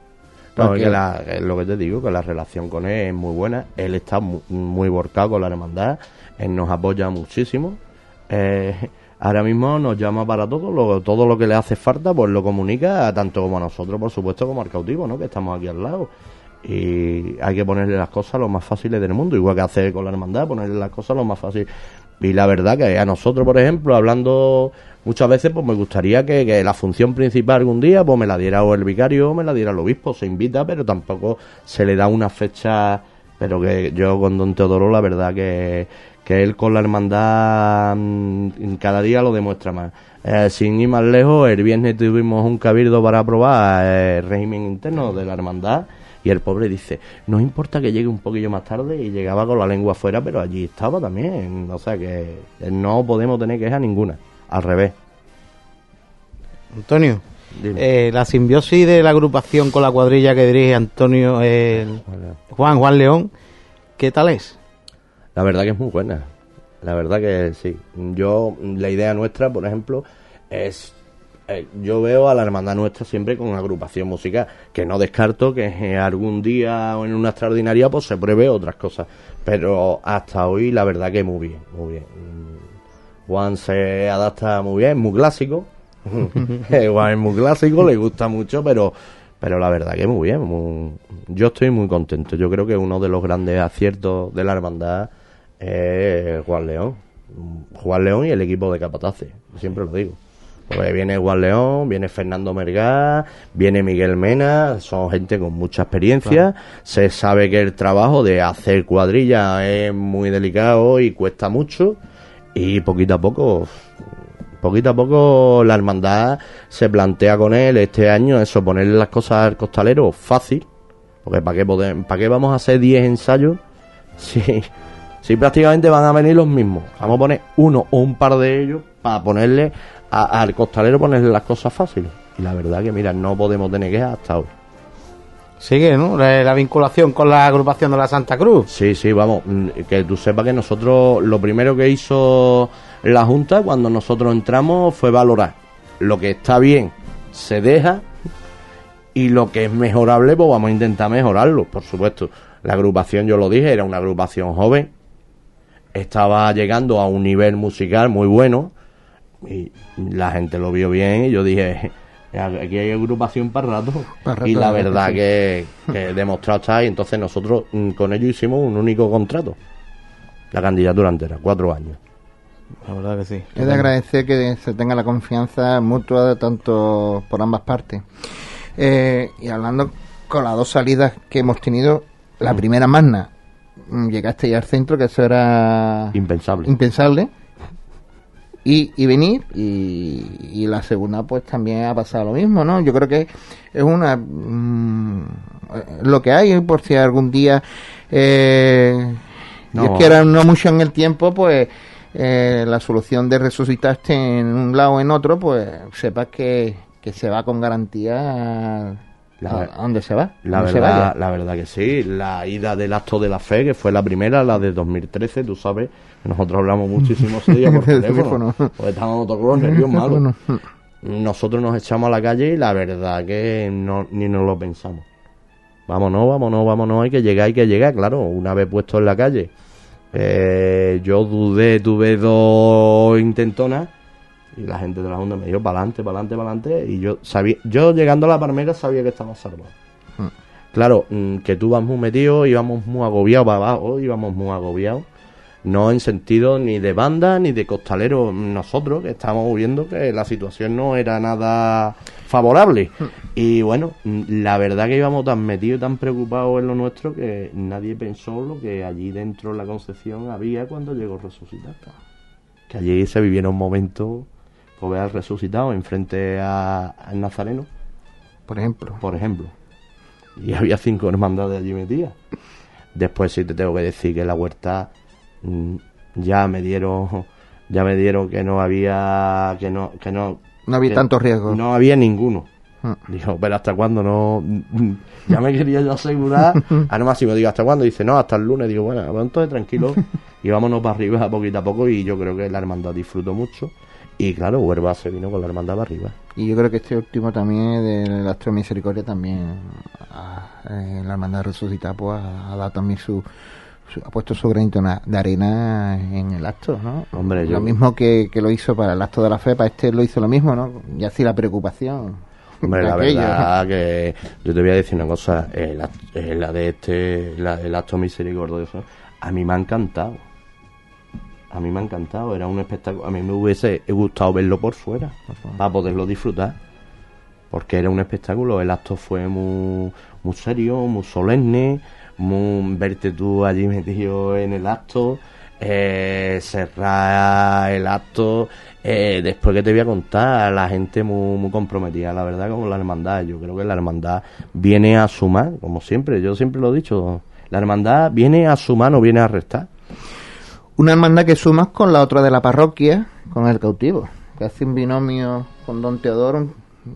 No, porque- es que la- lo que te digo, que la relación con él es muy buena. Él está mu- muy, volcado con la hermandad. Él nos apoya muchísimo. Eh, ahora mismo nos llama para todo. Lo, todo lo que le hace falta, pues lo comunica tanto como a nosotros, por supuesto, como al cautivo, ¿no? Que estamos aquí al lado. Y hay que ponerle las cosas lo más fáciles del mundo. Igual que hace con la hermandad, ponerle las cosas lo más fácil. Y la verdad que a nosotros, por ejemplo, hablando muchas veces, pues me gustaría que, que la función principal algún día, pues me la diera o el vicario o me la diera el obispo. Se invita, pero tampoco se le da una fecha. Pero que yo con don Teodoro, la verdad que, que él con la hermandad mm, cada día lo demuestra más. Eh, sin ir más lejos, el viernes tuvimos un cabildo para aprobar eh, el régimen interno de la hermandad. Y el pobre dice, no importa que llegue un poquillo más tarde y llegaba con la lengua afuera, pero allí estaba también. O sea que no podemos tener queja ninguna. Al revés. Antonio, eh, la simbiosis de la agrupación con la cuadrilla que dirige Antonio eh, Juan Juan León, ¿qué tal es? La verdad que es muy buena. La verdad que sí. Yo, la idea nuestra, por ejemplo, es. eh, yo veo a la hermandad nuestra siempre con agrupación musical, que no descarto que eh, algún día o en una extraordinaria pues se pruebe otras cosas. Pero hasta hoy, la verdad que muy bien, muy bien. Juan se adapta muy bien, es muy clásico. *laughs* Juan es muy clásico, le gusta mucho, pero pero la verdad que muy bien. muy- yo estoy muy contento. Yo creo que uno de los grandes aciertos de la hermandad es Juan León. Juan León y el equipo de Capatace, siempre lo digo. Porque viene Juan León, viene Fernando Mergá, viene Miguel Mena, son gente con mucha experiencia. Se sabe que el trabajo de hacer cuadrilla es muy delicado y cuesta mucho. Y poquito a poco, poquito a poco la hermandad se plantea con él este año eso, ponerle las cosas al costalero fácil. Porque ¿para qué, ¿para qué vamos a hacer 10 ensayos si, si prácticamente van a venir los mismos? Vamos a poner uno o un par de ellos para ponerle al costalero ponerle las cosas fáciles. Y la verdad que, mira, no podemos tener quejas hasta hoy. Sigue, ¿no? La, la vinculación con la agrupación de la Santa Cruz. Sí, sí, vamos, mm, que tú sepas que nosotros lo primero que hizo la Junta cuando nosotros entramos fue valorar lo que está bien se deja y lo que es mejorable pues vamos a intentar mejorarlo, por supuesto. La agrupación, yo lo dije, era una agrupación joven, estaba llegando a un nivel musical muy bueno y la gente lo vio bien y yo dije, aquí hay agrupación para rato. Y la verdad que demostrado está y entonces nosotros mm, con ellos hicimos un único contrato. La candidatura entera, cuatro años. La verdad que sí. Es de agradecer que se tenga la confianza mutua de tanto por ambas partes. Eh, y hablando con las dos salidas que hemos tenido, la primera magna, mm, llegaste ya al centro, que eso era Impensable. impensable. Y, y venir, y, y la segunda, pues también ha pasado lo mismo, ¿no? Yo creo que es una. mm, eh, lo que hay, por si algún día. Eh, No. Dios quiera no mucho en el tiempo, pues. eh, la solución de resucitarte en un lado o en otro, pues sepas que, que se va con garantía La- a- donde se va. La verdad, la verdad que sí. La ida del acto de la fe, que fue la primera, la de 2013, tú sabes, nosotros hablamos muchísimo ese día *laughs* por El teléfono. Porque estábamos todos los *laughs* nervios malos. Nosotros nos echamos a la calle y la verdad que no, ni nos lo pensamos. Vámonos, vámonos, vámonos, hay que llegar, hay que llegar, claro, una vez puesto en la calle. Eh, yo dudé, tuve dos intentonas y la gente de la Junta me dijo para adelante, para adelante, para adelante y yo sabía, yo llegando a la palmera sabía que estaba salvado. Hmm. Claro, mm, que tú vas muy metido, íbamos muy agobiados para abajo, íbamos muy agobiados. No en sentido ni de banda ni de costalero. Nosotros que estábamos viendo que la situación no era nada favorable. Y bueno, mm, la verdad que íbamos tan metidos y tan preocupados en lo nuestro que nadie pensó lo que allí dentro en la Concepción había cuando llegó resucitado. Que allí se vivieron momentos, pues ver al resucitado enfrente a- al Nazareno, por ejemplo. por ejemplo. Y había cinco hermandades allí metidas. Después sí te tengo que decir que la huerta mm, ya me dieron ya me dieron que no había que no que no No había tanto riesgo. no había ninguno Ah. dijo pero hasta cuándo no ya me quería yo asegurar a *laughs* no máximo digo hasta cuándo dice no hasta el lunes digo bueno pues entonces tranquilo *laughs* y vámonos para arriba poquito a poco y yo creo que la hermandad disfrutó mucho y claro Huerva se vino con la hermandad para arriba Y yo creo que este último también del Astro de Misericordia también eh, la hermandad resucitada pues ha, ha dado también su, su- ha puesto su granito de arena en el acto, ¿no? Hombre, yo- lo mismo que, que lo hizo para el acto de la fe, para este lo hizo lo mismo, ¿no? Y así la preocupación. Hombre, la aquello. verdad que yo te voy a decir una cosa, eh, la, eh, la de este, la, el acto misericordioso, a mí me ha encantado. A mí me ha encantado, era un espectáculo, a mí me hubiese gustado verlo por fuera, para poderlo disfrutar. Porque era un espectáculo, el acto fue muy, muy serio, muy solemne, muy, verte tú allí metido en el acto, eh, cerrar el acto, eh, después que te voy a contar, la gente muy, muy comprometida, la verdad, con la hermandad. Yo creo que la hermandad viene a sumar, como siempre, yo siempre lo he dicho, la hermandad viene a sumar, no viene a restar. Una hermandad que sumas con la otra de la parroquia, con el cautivo, que hace un binomio con Don Teodoro,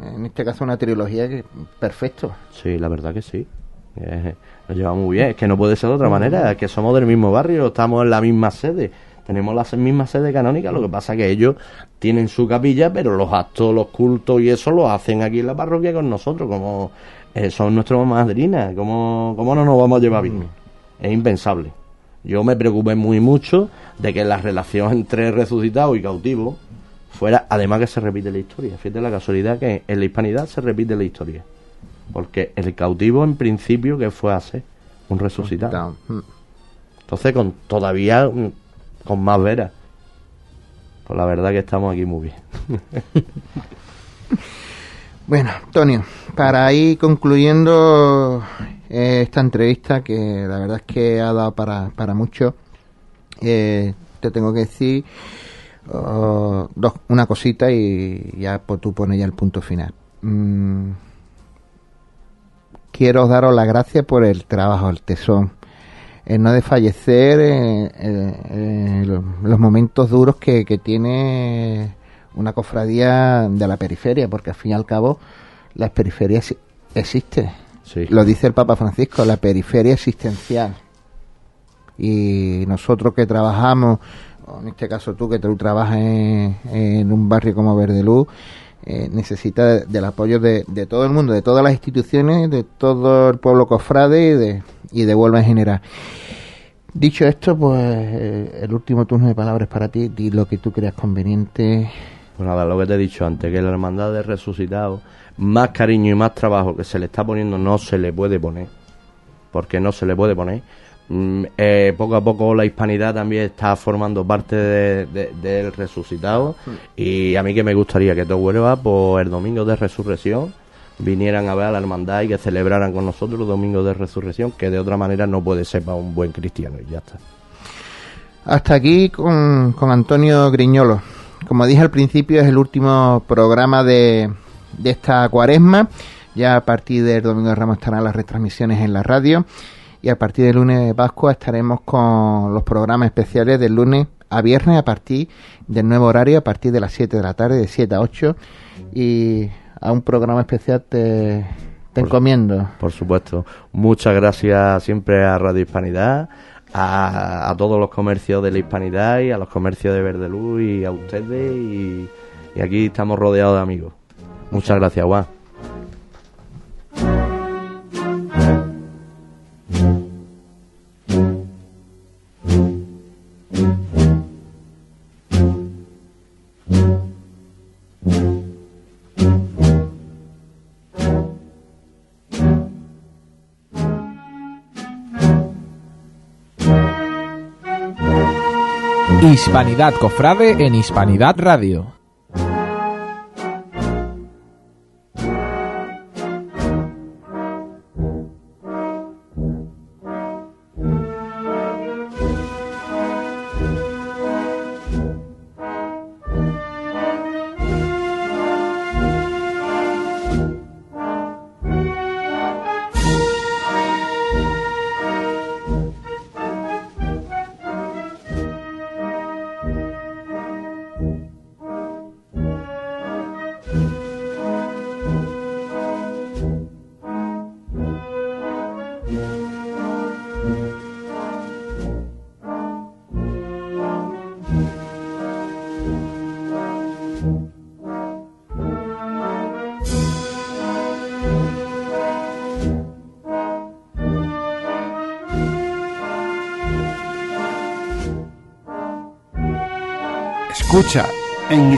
en este caso una trilogía que perfecto. Sí, la verdad que sí. Eh, nos llevamos muy bien. Es que no puede ser de otra manera. Es que somos del mismo barrio, estamos en la misma sede. Tenemos la misma sede canónica. Lo que pasa es que ellos tienen su capilla, pero los actos, los cultos y eso lo hacen aquí en la parroquia con nosotros. Como eh, son nuestros madrinas. ¿Cómo, ¿Cómo no nos vamos a llevar bien? Es impensable. Yo me preocupé muy mucho de que la relación entre resucitado y cautivo fuera, además que se repite la historia. Fíjate la casualidad que en la hispanidad se repite la historia. Porque el cautivo en principio que fue a ser un resucitado. Mm. Entonces con todavía mm, con más veras. Pues la verdad que estamos aquí muy bien. *laughs* Bueno, Antonio, para ir concluyendo eh, esta entrevista, que la verdad es que ha dado para, para mucho, eh, te tengo que decir oh, dos, una cosita y ya pues, tú pones ya el punto final. Mm, quiero daros las gracias por el trabajo, el tesón, el no desfallecer en, en los momentos duros que, que tiene una cofradía de la periferia, porque al fin y al cabo la periferia sí- existe. Sí. Lo dice el Papa Francisco, la periferia existencial. Y nosotros que trabajamos, en este caso tú que tú trabajas en, en un barrio como Verdeluz, eh, necesita de- del apoyo de, de todo el mundo, de todas las instituciones, de todo el pueblo cofrade y de, y de Huelva en general. Dicho esto, pues eh, el último turno de palabras para ti, di lo que tú creas conveniente. Pues nada, lo que te he dicho antes, que la hermandad de resucitados, más cariño y más trabajo que se le está poniendo no se le puede poner. Porque no se le puede poner. Mm, eh, poco a poco la hispanidad también está formando parte de- de- del resucitado. Y a mí que me gustaría que todo Huelva, por el domingo de resurrección, vinieran a ver a la hermandad y que celebraran con nosotros los domingos de resurrección, que de otra manera no puede ser para un buen cristiano. Y ya está. Hasta aquí con, con Antonio Griñolo. Como dije al principio, es el último programa de, de esta cuaresma. Ya a partir del domingo de Ramos estarán las retransmisiones en la radio. Y a partir del lunes de Pascua estaremos con los programas especiales del lunes a viernes a partir del nuevo horario, a partir de las 7 de la tarde, de 7 a 8. Y a un programa especial te, te encomiendo. Por supuesto. Muchas gracias siempre a Radio Hispanidad, a, a todos los comercios de la Hispanidad y a los comercios de Verdeluz y a ustedes. Y, y aquí estamos rodeados de amigos. Muchas gracias, Juan. Hispanidad Cofrade en Hispanidad Radio.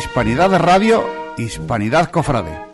Hispanidad Radio, Hispanidad Cofrade.